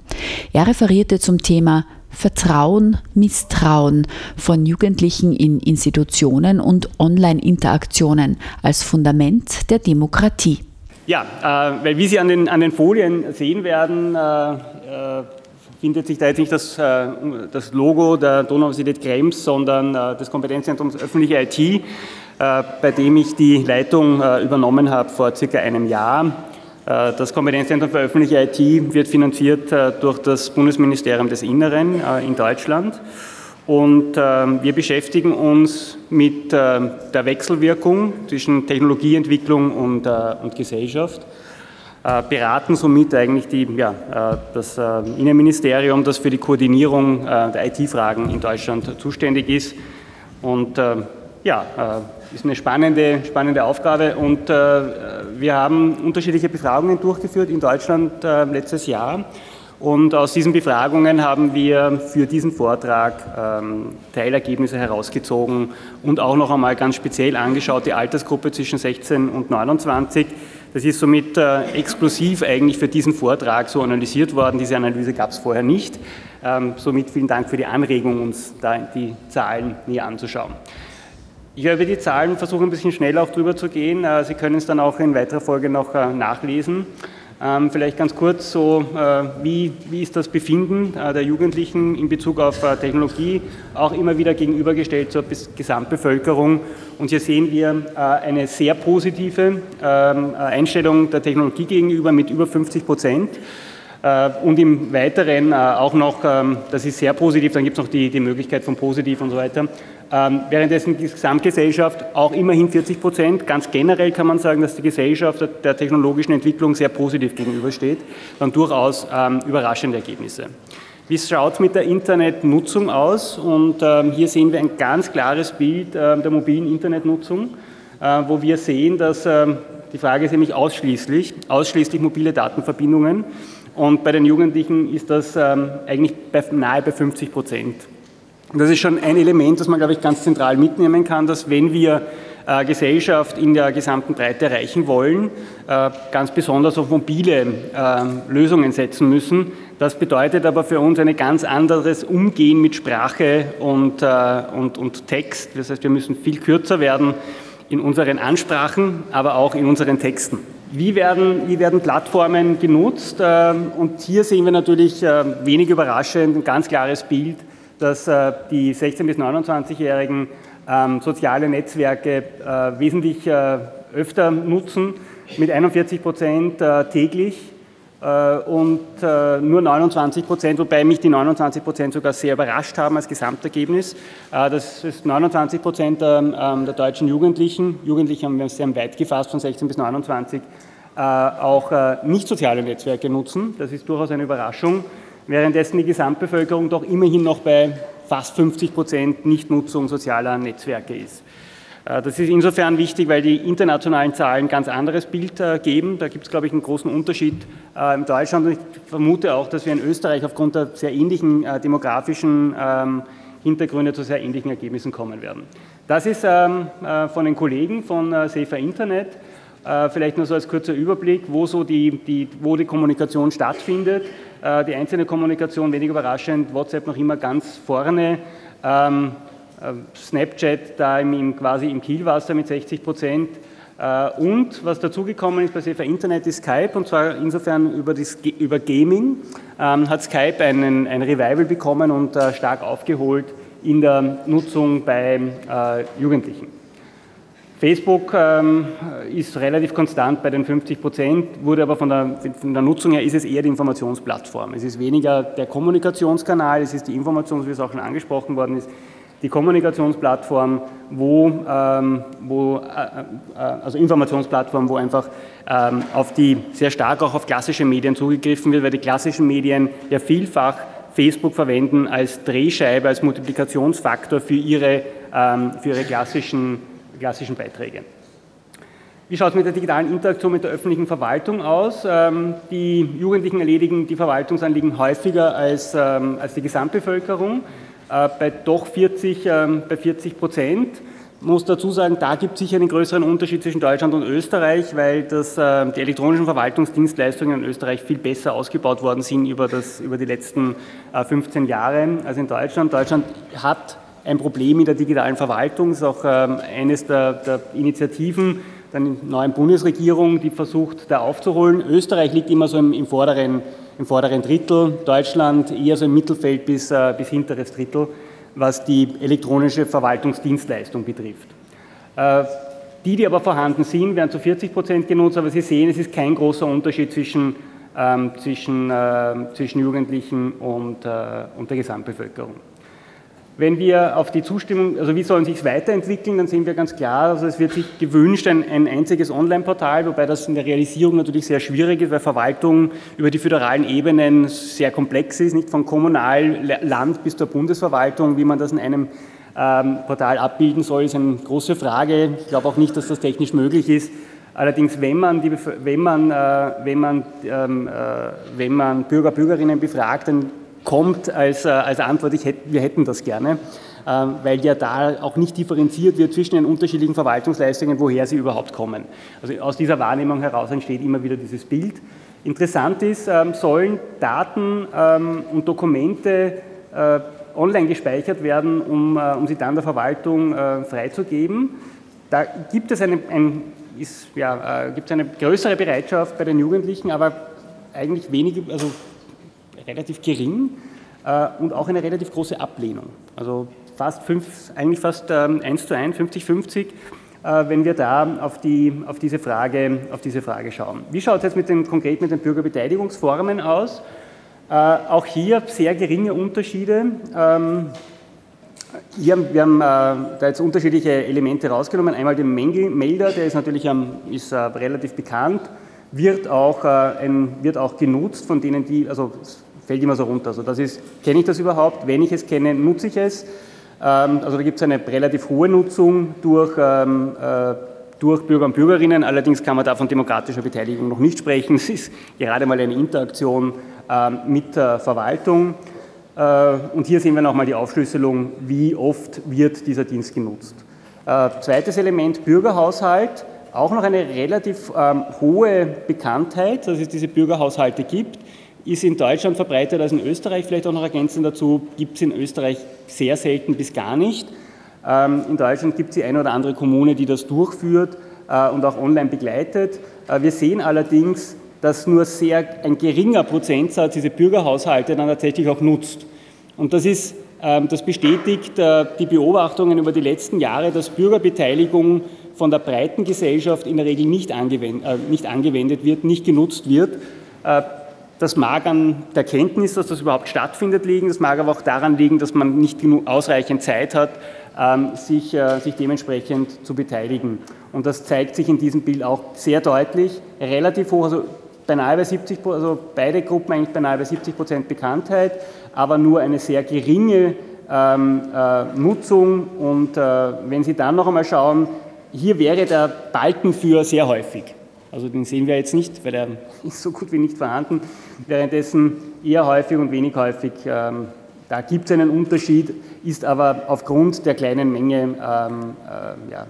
Er referierte zum Thema Vertrauen, Misstrauen von Jugendlichen in Institutionen und Online-Interaktionen als Fundament der Demokratie. Ja, äh, weil wie Sie an den, an den Folien sehen werden, äh, äh, findet sich da jetzt nicht das, äh, das Logo der Donau-Universität Krems, sondern äh, des Kompetenzzentrums öffentliche IT, bei dem ich die Leitung übernommen habe vor circa einem Jahr. Äh, das Kompetenzzentrum für öffentliche IT wird finanziert äh, durch das Bundesministerium des Inneren äh, in Deutschland. Und wir beschäftigen uns mit der Wechselwirkung zwischen Technologieentwicklung und, und Gesellschaft, beraten somit eigentlich die, ja, das Innenministerium, das für die Koordinierung der IT-Fragen in Deutschland zuständig ist. Und ja, ist eine spannende, spannende Aufgabe und äh, wir haben unterschiedliche Befragungen durchgeführt in Deutschland äh, letztes Jahr und aus diesen Befragungen haben wir für diesen Vortrag ähm, Teilergebnisse herausgezogen und auch noch einmal ganz speziell angeschaut die Altersgruppe zwischen 16 und 29. Das ist somit äh, exklusiv eigentlich für diesen Vortrag so analysiert worden. Diese Analyse gab es vorher nicht. Ähm, somit vielen Dank für die Anregung, uns da die Zahlen näher anzuschauen. Ich werde die Zahlen versuchen, ein bisschen schneller auch drüber zu gehen. Äh, Sie können es dann auch in weiterer Folge noch äh, nachlesen. Ähm, vielleicht ganz kurz so, äh, wie, wie ist das Befinden der Jugendlichen in Bezug auf Technologie, auch immer wieder gegenübergestellt zur Gesamtbevölkerung. Und hier sehen wir eine sehr positive ähm, Einstellung der Technologie gegenüber mit über 50 Prozent. Und im Weiteren auch noch, ähm, das ist sehr positiv, dann gibt es noch die, die Möglichkeit von positiv und so weiter, währenddessen die Gesamtgesellschaft auch immerhin 40 Prozent. Ganz generell kann man sagen, dass die Gesellschaft der technologischen Entwicklung sehr positiv gegenübersteht. Dann durchaus ähm, überraschende Ergebnisse. Wie schaut es mit der Internetnutzung aus? Und ähm, hier sehen wir ein ganz klares Bild äh, der mobilen Internetnutzung, äh, wo wir sehen, dass ähm, die Frage ist nämlich ausschließlich, ausschließlich mobile Datenverbindungen. Und bei den Jugendlichen ist das ähm, eigentlich bei, nahe bei 50 Prozent. Das ist schon ein Element, das man, glaube ich, ganz zentral mitnehmen kann, dass wenn wir äh, Gesellschaft in der gesamten Breite erreichen wollen, äh, ganz besonders auf mobile äh, Lösungen setzen müssen. Das bedeutet aber für uns ein ganz anderes Umgehen mit Sprache und, äh, und, und Text. Das heißt, wir müssen viel kürzer werden in unseren Ansprachen, aber auch in unseren Texten. Wie werden, wie werden Plattformen genutzt? Ähm, und hier sehen wir natürlich wenig überraschend ein ganz klares Bild dass äh, die 16- bis 29-Jährigen ähm, soziale Netzwerke äh, wesentlich äh, öfter nutzen, mit 41 Prozent täglich und nur 29 Prozent, wobei mich die 29 Prozent sogar sehr überrascht haben als Gesamtergebnis. Das ist 29 Prozent ähm, der deutschen Jugendlichen, Jugendliche haben wir sehr weit gefasst, von 16 bis 29, auch nicht soziale Netzwerke nutzen. Das ist durchaus eine Überraschung währenddessen die Gesamtbevölkerung doch immerhin noch bei fast 50 Prozent Nichtnutzung sozialer Netzwerke ist. Äh, das ist insofern wichtig, weil die internationalen Zahlen ein ganz anderes Bild äh, geben. Da gibt es, glaube ich, einen großen Unterschied äh, in Deutschland. Ich vermute auch, dass wir in Österreich aufgrund der sehr ähnlichen demografischen ähm, Hintergründe zu sehr ähnlichen Ergebnissen kommen werden. Das ist ähm, von den Kollegen von Safer Internet. Vielleicht nur so als kurzer Überblick, wo, so die, die, wo die Kommunikation stattfindet. Äh, die einzelne Kommunikation, wenig überraschend, WhatsApp noch immer ganz vorne. Ähm, äh, Snapchat da im, quasi im Kielwasser mit 60 Prozent. Äh, und was dazugekommen ist bei Safer Internet ist Skype und zwar insofern über, das, über Gaming ähm, hat Skype einen, ein Revival bekommen und äh, stark aufgeholt in der Nutzung bei äh, Jugendlichen. Facebook ähm, ist relativ konstant bei den 50 Prozent, wurde aber von der, von der, Nutzung her ist es eher die Informationsplattform. Es ist weniger der Kommunikationskanal, es ist die Information, wie es auch schon angesprochen worden ist, die Kommunikationsplattform, wo, ähm, wo äh, äh, also Informationsplattform, wo einfach ähm, auf die sehr stark auch auf klassische Medien zugegriffen wird, weil die klassischen Medien ja vielfach Facebook verwenden als Drehscheibe, als Multiplikationsfaktor für ihre, ähm, für ihre klassischen, klassischen Beiträge. Wie schaut es mit der digitalen Interaktion mit der öffentlichen Verwaltung aus? Ähm, die Jugendlichen erledigen die Verwaltungsanliegen häufiger als, ähm, als die Gesamtbevölkerung. Äh, bei doch 40, ähm, bei 40 Prozent. Ich muss dazu sagen, da gibt es sicher einen größeren Unterschied zwischen Deutschland und Österreich, weil das, ähm, die elektronischen Verwaltungsdienstleistungen in Österreich viel besser ausgebaut worden sind über, das, über die letzten 15 äh, Jahre als in Deutschland. Deutschland hat ein Problem in der digitalen Verwaltung, das ist auch ähm, eines der, der Initiativen der neuen Bundesregierung, die versucht, da aufzuholen. Österreich liegt immer so im, im vorderen im vorderen Drittel, Deutschland eher so im Mittelfeld bis, äh, bis hinteres Drittel, was die elektronische Verwaltungsdienstleistung betrifft. Äh, die, die aber vorhanden sind, werden zu 40 Prozent genutzt, aber Sie sehen, es ist kein großer Unterschied zwischen, ähm, zwischen, äh, zwischen Jugendlichen und, äh, und der Gesamtbevölkerung. Wenn wir auf die Zustimmung, also wie sollen sich es weiterentwickeln, dann sehen wir ganz klar, also es wird sich gewünscht ein, ein einziges Online-Portal, wobei das in der Realisierung natürlich sehr schwierig ist, weil Verwaltung über die föderalen Ebenen sehr komplex ist, nicht von Kommunal, Land bis zur Bundesverwaltung, wie man das in einem ähm, Portal abbilden soll, ist eine große Frage. Ich glaube auch nicht, dass das technisch möglich ist. Allerdings, wenn man, die, wenn man, äh, wenn man, ähm, äh, wenn man Bürger, Bürgerinnen befragt, dann kommt als, äh, als Antwort, ich hätt, wir hätten das gerne, ähm, weil ja da auch nicht differenziert wird zwischen den unterschiedlichen Verwaltungsleistungen, woher sie überhaupt kommen. Also aus dieser Wahrnehmung heraus entsteht immer wieder dieses Bild. Interessant ist, ähm, sollen Daten ähm, und Dokumente äh, online gespeichert werden, um, äh, um sie dann der Verwaltung freizugeben. Da gibt es eine, ein, ist, ja, gibt es eine größere Bereitschaft bei den Jugendlichen, aber eigentlich wenige, also relativ gering äh, und auch eine relativ große Ablehnung. Also fast fünf, eigentlich fast ähm, 1 zu 1, 50-50, äh, wenn wir da auf, die, auf, diese Frage, auf diese Frage schauen. Wie schaut es jetzt mit den, konkret mit den Bürgerbeteiligungsformen aus? Äh, auch hier sehr geringe Unterschiede. Ähm, hier, wir haben äh, da jetzt unterschiedliche Elemente rausgenommen. Einmal den Melder, der ist natürlich ähm, ist, äh, relativ bekannt, wird auch, äh, ein, wird auch genutzt von denen, die, also fällt immer so runter. Also das ist, kenne ich das überhaupt? Wenn ich es kenne, nutze ich es. Ähm, also da gibt es eine relativ hohe Nutzung durch, ähm, äh, durch Bürger und Bürgerinnen. Allerdings kann man da von demokratischer Beteiligung noch nicht sprechen. Es ist gerade mal eine Interaktion ähm, mit der Verwaltung. Äh, und hier sehen wir nochmal die Aufschlüsselung, wie oft wird dieser Dienst genutzt. Äh, zweites Element, Bürgerhaushalt. Auch noch eine relativ hohe Bekanntheit, dass es diese Bürgerhaushalte gibt ist in Deutschland verbreitet als in Österreich. Vielleicht auch noch ergänzend dazu, gibt es in Österreich sehr selten bis gar nicht. Ähm, in Deutschland gibt es die eine oder andere Kommune, die das durchführt äh, und auch online begleitet. Äh, wir sehen allerdings, dass nur sehr ein geringer Prozentsatz diese Bürgerhaushalte dann tatsächlich auch nutzt. Und das ist ähm, das bestätigt äh, die Beobachtungen über die letzten Jahre, dass Bürgerbeteiligung von der breiten Gesellschaft in der Regel nicht angewendet, wird, nicht genutzt wird. Das mag an der Kenntnis, dass das überhaupt stattfindet, liegen. Das mag aber auch daran liegen, dass man nicht genug ausreichend Zeit hat, ähm, sich, äh, sich dementsprechend zu beteiligen. Und das zeigt sich in diesem Bild auch sehr deutlich, relativ hoch, also beinahe bei 70, also beide Gruppen eigentlich beinahe bei 70 Prozent Bekanntheit, aber nur eine sehr geringe ähm, äh, Nutzung. Und äh, wenn Sie dann noch einmal schauen, hier wäre der Balken für sehr häufig. Also den sehen wir jetzt nicht, weil er ist so gut wie nicht vorhanden. Währenddessen eher häufig und wenig häufig, ähm, da gibt es einen Unterschied, ist aber aufgrund der kleinen Menge, ähm, äh, ja,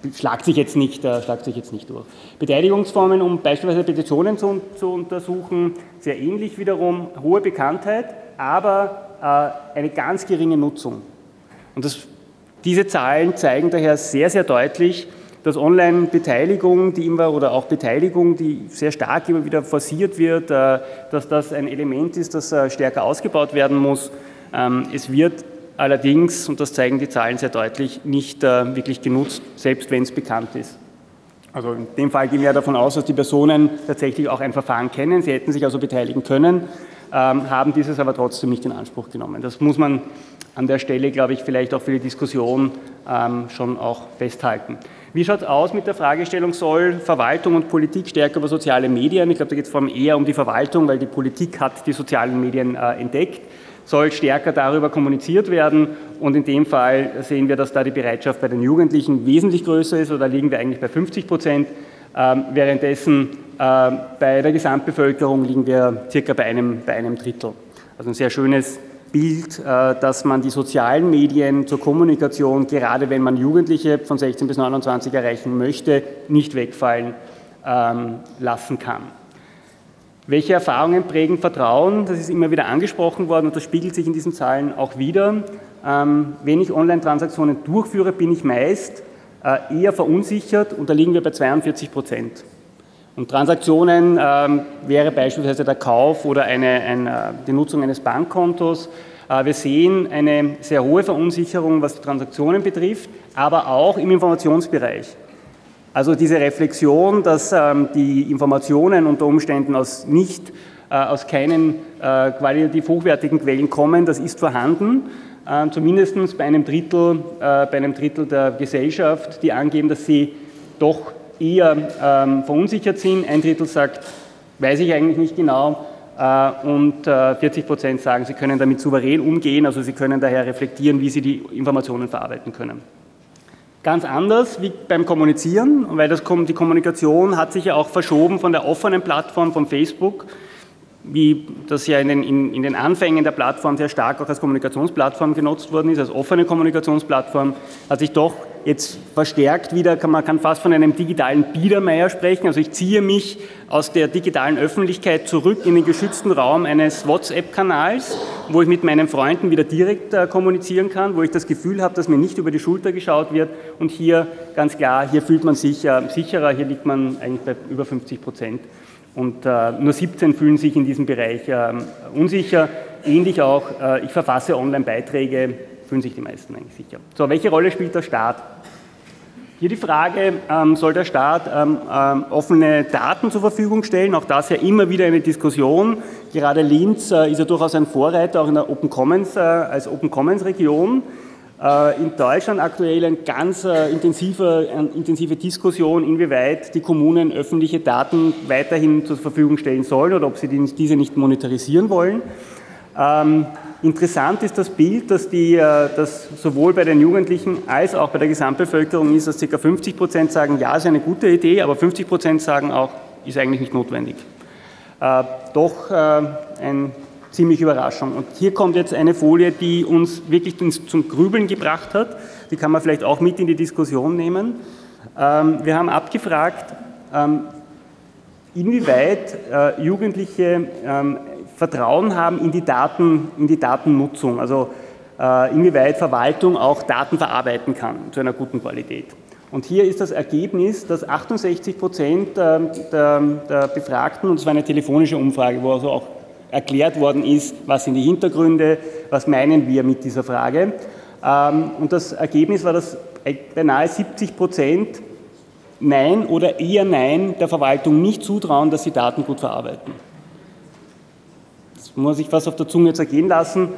äh, schlagt, sich jetzt nicht, äh, schlagt sich jetzt nicht durch. Beteiligungsformen, um beispielsweise Petitionen zu, zu untersuchen, sehr ähnlich wiederum, hohe Bekanntheit, aber äh, eine ganz geringe Nutzung. Und das, diese Zahlen zeigen daher sehr, sehr deutlich, dass Online-Beteiligung, die immer oder auch Beteiligung, die sehr stark immer wieder forciert wird, äh, dass das ein Element ist, das äh, stärker ausgebaut werden muss. Ähm, es wird allerdings, und das zeigen die Zahlen sehr deutlich, nicht äh, wirklich genutzt, selbst wenn es bekannt ist. Also in dem Fall gehen wir davon aus, dass die Personen tatsächlich auch ein Verfahren kennen. Sie hätten sich also beteiligen können, ähm, haben dieses aber trotzdem nicht in Anspruch genommen. Das muss man an der Stelle, glaube ich, vielleicht auch für die Diskussion ähm, schon auch festhalten. Wie schaut es aus mit der Fragestellung, soll Verwaltung und Politik stärker über soziale Medien, ich glaube, da geht es vor allem eher um die Verwaltung, weil die Politik hat die sozialen Medien äh, entdeckt, soll stärker darüber kommuniziert werden? Und in dem Fall sehen wir, dass da die Bereitschaft bei den Jugendlichen wesentlich größer ist oder liegen wir eigentlich bei 50 Prozent, ähm, währenddessen äh, bei der Gesamtbevölkerung liegen wir circa bei einem, bei einem Drittel. Also ein sehr schönes Bild, äh, dass man die sozialen Medien zur Kommunikation, gerade wenn man Jugendliche von 16 bis 29 erreichen möchte, nicht wegfallen ähm, lassen kann. Welche Erfahrungen prägen Vertrauen? Das ist immer wieder angesprochen worden und das spiegelt sich in diesen Zahlen auch wieder. Ähm, wenn ich Online-Transaktionen durchführe, bin ich meist äh, eher verunsichert und da liegen wir bei 42 Prozent. Und Transaktionen ähm, wäre beispielsweise der Kauf oder eine, eine, äh, die Nutzung eines Bankkontos. Äh, wir sehen eine sehr hohe Verunsicherung, was die Transaktionen betrifft, aber auch im Informationsbereich. Also diese Reflexion, dass ähm, die Informationen unter Umständen aus nicht äh, aus keinen äh, qualitativ hochwertigen Quellen kommen, das ist vorhanden. Äh, zumindest bei einem, Drittel, äh, bei einem Drittel der Gesellschaft, die angeben, dass sie doch eher ähm, verunsichert sind. Ein Drittel sagt, weiß ich eigentlich nicht genau. Äh, und äh, 40 Prozent sagen, sie können damit souverän umgehen, also sie können daher reflektieren, wie sie die Informationen verarbeiten können. Ganz anders wie beim Kommunizieren, weil das, die Kommunikation hat sich ja auch verschoben von der offenen Plattform von Facebook wie das ja in den, in, in den, Anfängen der Plattform sehr stark auch als Kommunikationsplattform genutzt worden ist, als offene Kommunikationsplattform, hat sich doch jetzt verstärkt wieder, kann, man kann fast von einem digitalen Biedermeier sprechen. Also ich ziehe mich aus der digitalen Öffentlichkeit zurück in den geschützten Raum eines WhatsApp-Kanals, wo ich mit meinen Freunden wieder direkt äh, kommunizieren kann, wo ich das Gefühl habe, dass mir nicht über die Schulter geschaut wird. Und hier ganz klar, hier fühlt man sich äh, sicherer, hier liegt man eigentlich bei über 50 Prozent und äh, nur 17 fühlen sich in diesem Bereich äh, unsicher. Ähnlich auch, äh, ich verfasse Online-Beiträge, fühlen sich die meisten eigentlich sicher. So, welche Rolle spielt der Staat? Hier die Frage, ähm, soll der Staat ähm, ähm, offene Daten zur Verfügung stellen? Auch das ja immer wieder eine Diskussion. Gerade Linz äh, ist ja durchaus ein Vorreiter, auch in der Open Commons, äh, als Open Commons Region. Äh, in Deutschland aktuell eine ganz äh, intensive, intensive Diskussion, inwieweit die Kommunen öffentliche Daten weiterhin zur Verfügung stellen sollen oder ob sie diese nicht monetarisieren wollen. Interessant ist das Bild, dass, die, äh, dass sowohl bei den Jugendlichen als auch bei der Gesamtbevölkerung ist, dass ca. 50 Prozent sagen, ja, ist eine gute Idee, aber 50 Prozent sagen auch, ist eigentlich nicht notwendig. Äh, doch äh, ein ziemlich Überraschung. Und hier kommt jetzt eine Folie, die uns wirklich zum Grübeln gebracht hat. Die kann man vielleicht auch mit in die Diskussion nehmen. Ähm, wir haben abgefragt, ähm, inwieweit äh, Jugendliche ähm, Vertrauen haben in die, Daten, in die Datennutzung, also äh, inwieweit Verwaltung auch Daten verarbeiten kann zu einer guten Qualität. Und hier ist das Ergebnis, dass 68 Prozent der, der Befragten, und es war eine telefonische Umfrage, wo also auch erklärt worden ist, was sind die Hintergründe, was meinen wir mit dieser Frage. Ähm, und das Ergebnis war, dass beinahe 70 Prozent Nein oder eher Nein der Verwaltung nicht zutrauen, dass sie Daten gut verarbeiten. Muss sich fast auf der Zunge zergehen lassen.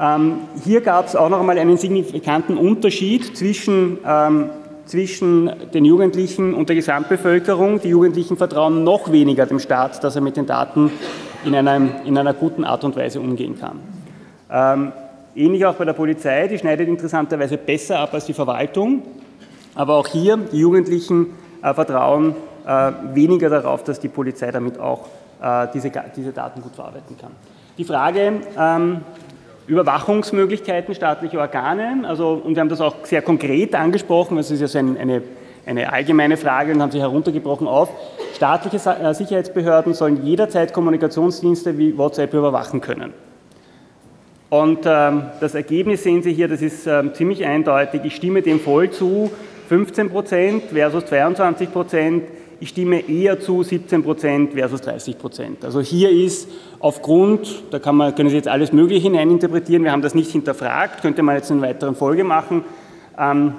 Ähm, hier gab es auch noch einmal einen signifikanten Unterschied zwischen, ähm, zwischen den Jugendlichen und der Gesamtbevölkerung. Die Jugendlichen vertrauen noch weniger dem Staat, dass er mit den Daten in, einem, in einer guten Art und Weise umgehen kann. Ähm, ähnlich auch bei der Polizei, die schneidet interessanterweise besser ab als die Verwaltung, aber auch hier, die Jugendlichen äh, vertrauen äh, weniger darauf, dass die Polizei damit auch äh, diese, diese Daten gut verarbeiten kann. Die Frage, ähm, Überwachungsmöglichkeiten staatlicher Organe, also, und wir haben das auch sehr konkret angesprochen, das ist ja so ein, eine eine allgemeine Frage und haben sie heruntergebrochen auf. Staatliche äh, Sicherheitsbehörden sollen jederzeit Kommunikationsdienste wie WhatsApp überwachen können. Und ähm, das Ergebnis sehen Sie hier, das ist ähm, ziemlich eindeutig. Ich stimme dem voll zu. 15 Prozent versus 22 Prozent. Ich stimme eher zu 17 Prozent versus 30 Prozent. Also hier ist aufgrund, da kann man, können Sie jetzt alles Mögliche hineininterpretieren, wir haben das nicht hinterfragt, könnte man jetzt in einer weiteren Folge machen. Ähm,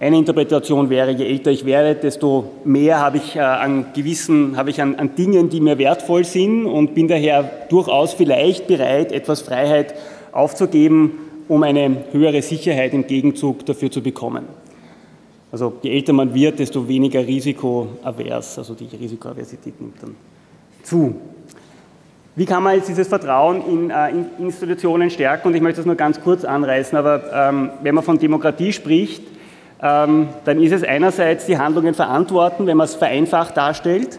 eine Interpretation wäre, je älter ich werde, desto mehr habe ich äh, an gewissen, habe ich an, an Dingen, die mir wertvoll sind und bin daher durchaus vielleicht bereit, etwas Freiheit aufzugeben, um eine höhere Sicherheit im Gegenzug dafür zu bekommen. Also je älter man wird, desto weniger risikoavers, also die Risikoaversität nimmt dann zu. Wie kann man jetzt dieses Vertrauen in, äh, in Institutionen stärken? Und ich möchte das nur ganz kurz anreißen, aber ähm, wenn man von Demokratie spricht, ähm, dann ist es einerseits die Handlungen verantworten, wenn man es vereinfacht darstellt,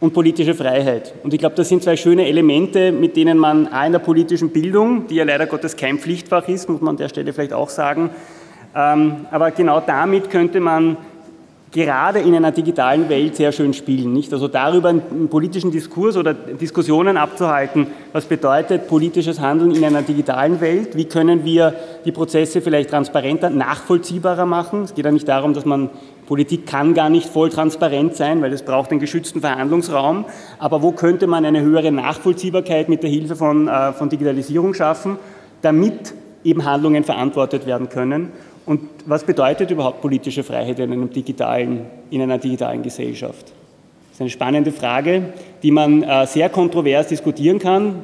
und politische Freiheit. Und ich glaube, das sind zwei schöne Elemente, mit denen man in der politischen Bildung, die ja leider Gottes kein Pflichtfach ist, muss man an der Stelle vielleicht auch sagen, aber genau damit könnte man gerade in einer digitalen Welt sehr schön spielen. Nicht? Also darüber einen politischen Diskurs oder Diskussionen abzuhalten, was bedeutet politisches Handeln in einer digitalen Welt, wie können wir die Prozesse vielleicht transparenter, nachvollziehbarer machen. Es geht ja nicht darum, dass man Politik kann gar nicht voll transparent sein, weil es braucht einen geschützten Verhandlungsraum. Aber wo könnte man eine höhere Nachvollziehbarkeit mit der Hilfe von, äh, von Digitalisierung schaffen, damit eben Handlungen verantwortet werden können? Und was bedeutet überhaupt politische Freiheit in, einem digitalen, in einer digitalen Gesellschaft? Das ist eine spannende Frage, die man äh, sehr kontrovers diskutieren kann.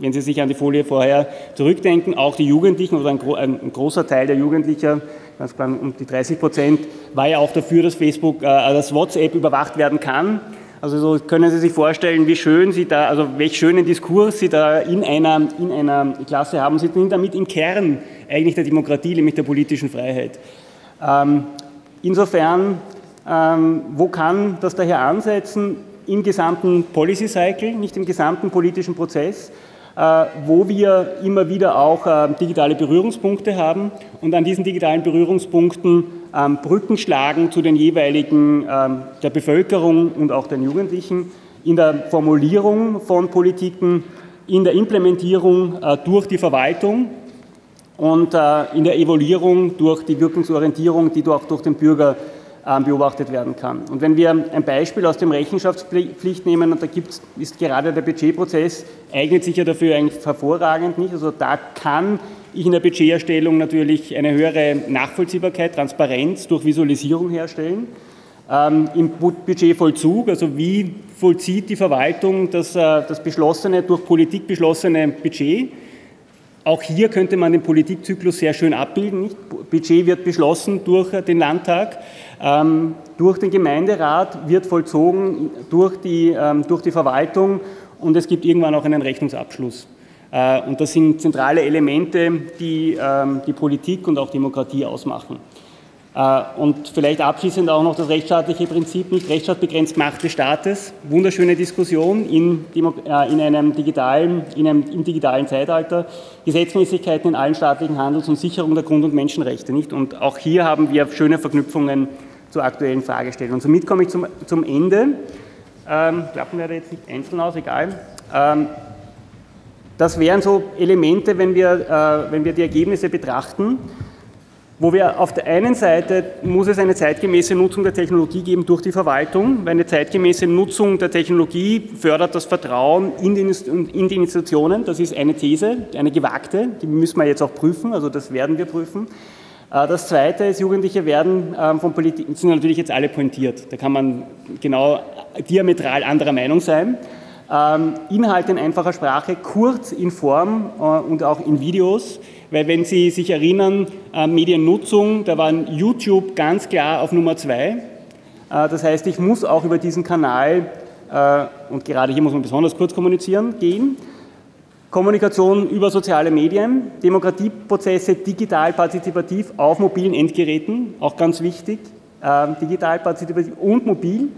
Wenn Sie sich an die Folie vorher zurückdenken, auch die Jugendlichen oder ein, großer Teil der Jugendlichen ganz klar um die 30 Prozent, war ja auch dafür, dass Facebook, äh, dass WhatsApp überwacht werden kann. Also so können Sie sich vorstellen, wie schön Sie da, also welch schönen Diskurs Sie da in einer, in einer Klasse haben. Sie sind damit im Kern eigentlich der Demokratie, nämlich der politischen Freiheit. Ähm, insofern, ähm, wo kann das daher ansetzen? Im gesamten Policy Cycle, nicht im gesamten politischen Prozess. Äh, wo wir immer wieder auch äh, digitale Berührungspunkte haben und an diesen digitalen Berührungspunkten ähm, Brücken schlagen zu den jeweiligen ähm, der Bevölkerung und auch den Jugendlichen in der Formulierung von Politiken, in der Implementierung äh, durch die Verwaltung und in der Evaluierung durch die Wirkungsorientierung, die auch durch den Bürger ähm, beobachtet werden kann. Und wenn wir ein Beispiel aus dem Rechenschaftspflicht nehmen, und da gibt's, ist gerade der Budgetprozess, eignet sich ja dafür eigentlich hervorragend nicht. Also da kann ich in der Budgeterstellung natürlich eine höhere Nachvollziehbarkeit, Transparenz durch Visualisierung herstellen. Ähm, Im Budgetvollzug, also wie vollzieht die Verwaltung das, äh, das beschlossene, durch Politik beschlossene Budget, auch hier könnte man den Politikzyklus sehr schön abbilden. Budget wird beschlossen durch den Landtag, ähm, durch den Gemeinderat, wird vollzogen durch die, ähm, durch die Verwaltung und es gibt irgendwann auch einen Rechnungsabschluss. Äh, und das sind zentrale Elemente, die ähm, die Politik und auch Demokratie ausmachen. Äh, und vielleicht abschließend auch noch das rechtsstaatliche Prinzip, nicht Rechtsstaat begrenzt Macht des Staates. Wunderschöne Diskussion in, äh, in, einem digitalen, in einem im digitalen Zeitalter. Gesetzmäßigkeiten in allen staatlichen Handels- und Sicherung der Grund- und Menschenrechte. Nicht? Und auch hier haben wir schöne Verknüpfungen zur aktuellen Fragestellung. Und somit komme ich zum, zum Ende. Ähm, klappen wir da jetzt nicht einzeln aus, egal. Ähm, das wären so Elemente, wenn wir, äh, wenn wir die Ergebnisse betrachten wo wir auf der einen Seite muss es eine zeitgemäße Nutzung der Technologie geben durch die Verwaltung, weil eine zeitgemäße Nutzung der Technologie fördert das Vertrauen in die, in die Institutionen. Das ist eine These, eine gewagte, die müssen wir jetzt auch prüfen, also das werden wir prüfen. Äh, das Zweite ist, Jugendliche werden ähm, von Politik, sind natürlich jetzt alle pointiert. Da kann man genau diametral anderer Meinung sein. Ähm, Inhalte in einfacher Sprache, kurz in Form äh, und auch in Videos weil wenn Sie sich erinnern, äh, Mediennutzung, da war YouTube ganz klar auf Nummer zwei. Äh, das heißt, ich muss auch über diesen Kanal, äh, und gerade hier muss man besonders kurz kommunizieren, gehen. Kommunikation über soziale Medien, Demokratieprozesse digital partizipativ auf mobilen Endgeräten, auch ganz wichtig, digital partizipativ und mobil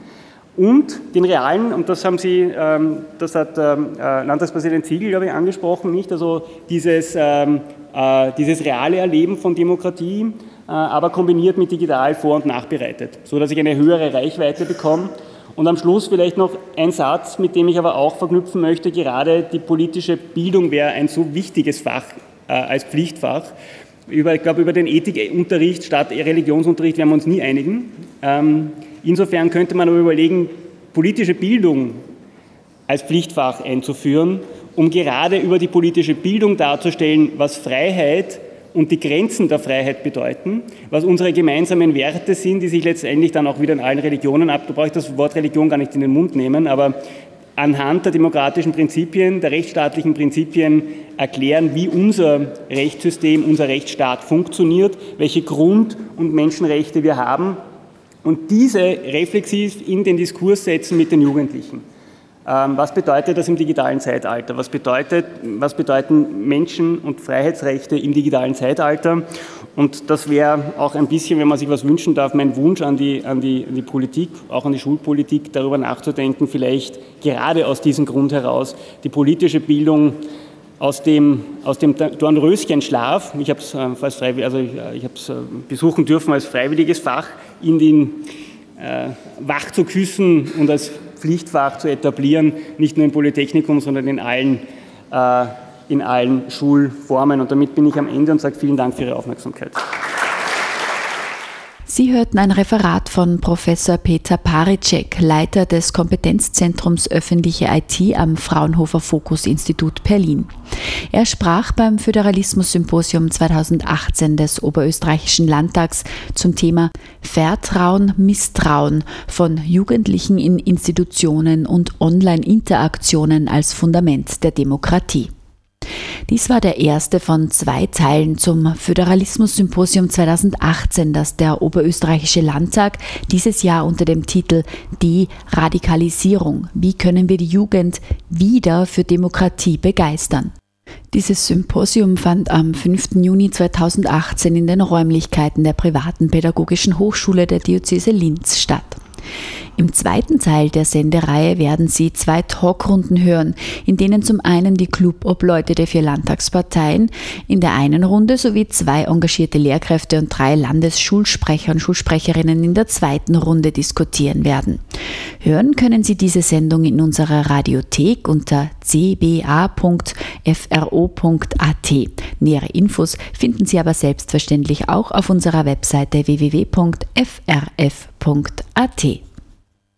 und den realen, und das haben Sie, ähm, das hat ähm, äh, Landtagspräsident Ziegel, glaube ich, angesprochen, nicht? Also dieses ähm, äh, dieses reale Erleben von Demokratie, äh, aber kombiniert mit digital vor- und nachbereitet, so dass ich eine höhere Reichweite bekomme. Und am Schluss vielleicht noch ein Satz, mit dem ich aber auch verknüpfen möchte, gerade die politische Bildung wäre ein so wichtiges Fach als Pflichtfach. Über, ich glaube, über den Ethikunterricht statt Religionsunterricht werden wir uns nie einigen. Ähm, insofern könnte man aber überlegen, politische Bildung als Pflichtfach einzuführen, um gerade über die politische Bildung darzustellen, was Freiheit und die Grenzen der Freiheit bedeuten, was unsere gemeinsamen Werte sind, die sich letztendlich dann auch wieder in allen Religionen ab. Da brauche das Wort Religion gar nicht in den Mund nehmen, aber anhand der demokratischen Prinzipien, der rechtsstaatlichen Prinzipien erklären, wie unser Rechtssystem, unser Rechtsstaat funktioniert, welche Grund- und Menschenrechte wir haben und diese reflexiv in den Diskurs setzen mit den Jugendlichen. Ähm, was bedeutet das im digitalen Zeitalter? Was, bedeutet, was bedeuten Menschen- und Freiheitsrechte im digitalen Zeitalter? Und das wäre auch ein bisschen, wenn man sich was wünschen darf, mein Wunsch an die, an, die, an die Politik, auch an die Schulpolitik, darüber nachzudenken, vielleicht gerade aus diesem Grund heraus die politische Bildung aus dem, aus dem Dornröschenschlaf, ich habe es äh, also ich, äh, ich äh, besuchen dürfen als freiwilliges Fach, in den äh, wach zu küssen und als Pflichtfach zu etablieren, nicht nur im Polytechnikum, sondern in allen, äh, in allen Schulformen. Und damit bin ich am Ende und sage vielen Dank für Ihre Aufmerksamkeit. Sie hörten ein Referat von Professor Peter Paricek, Leiter des Kompetenzzentrums Öffentliche IT am Fraunhofer Fokus Institut Berlin. Er sprach beim Föderalismus-Symposium 2018 des Oberösterreichischen Landtags zum Thema Vertrauen, Misstrauen von Jugendlichen in Institutionen und Online-Interaktionen als Fundament der Demokratie. Dies war der erste von zwei Teilen zum Föderalismus-Symposium 2018, das der Oberösterreichische Landtag dieses Jahr unter dem Titel Die Radikalisierung. Wie können wir die Jugend wieder für Demokratie begeistern? Dieses Symposium fand am 5. Juni 2018 in den Räumlichkeiten der privaten Pädagogischen Hochschule der Diözese Linz statt. Im zweiten Teil der Sendereihe werden Sie zwei Talkrunden hören, in denen zum einen die Clubobleute der vier Landtagsparteien in der einen Runde sowie zwei engagierte Lehrkräfte und drei Landesschulsprecher und Schulsprecherinnen in der zweiten Runde diskutieren werden. Hören können Sie diese Sendung in unserer Radiothek unter cba.fro.at. Nähere Infos finden Sie aber selbstverständlich auch auf unserer Webseite www.frf.at.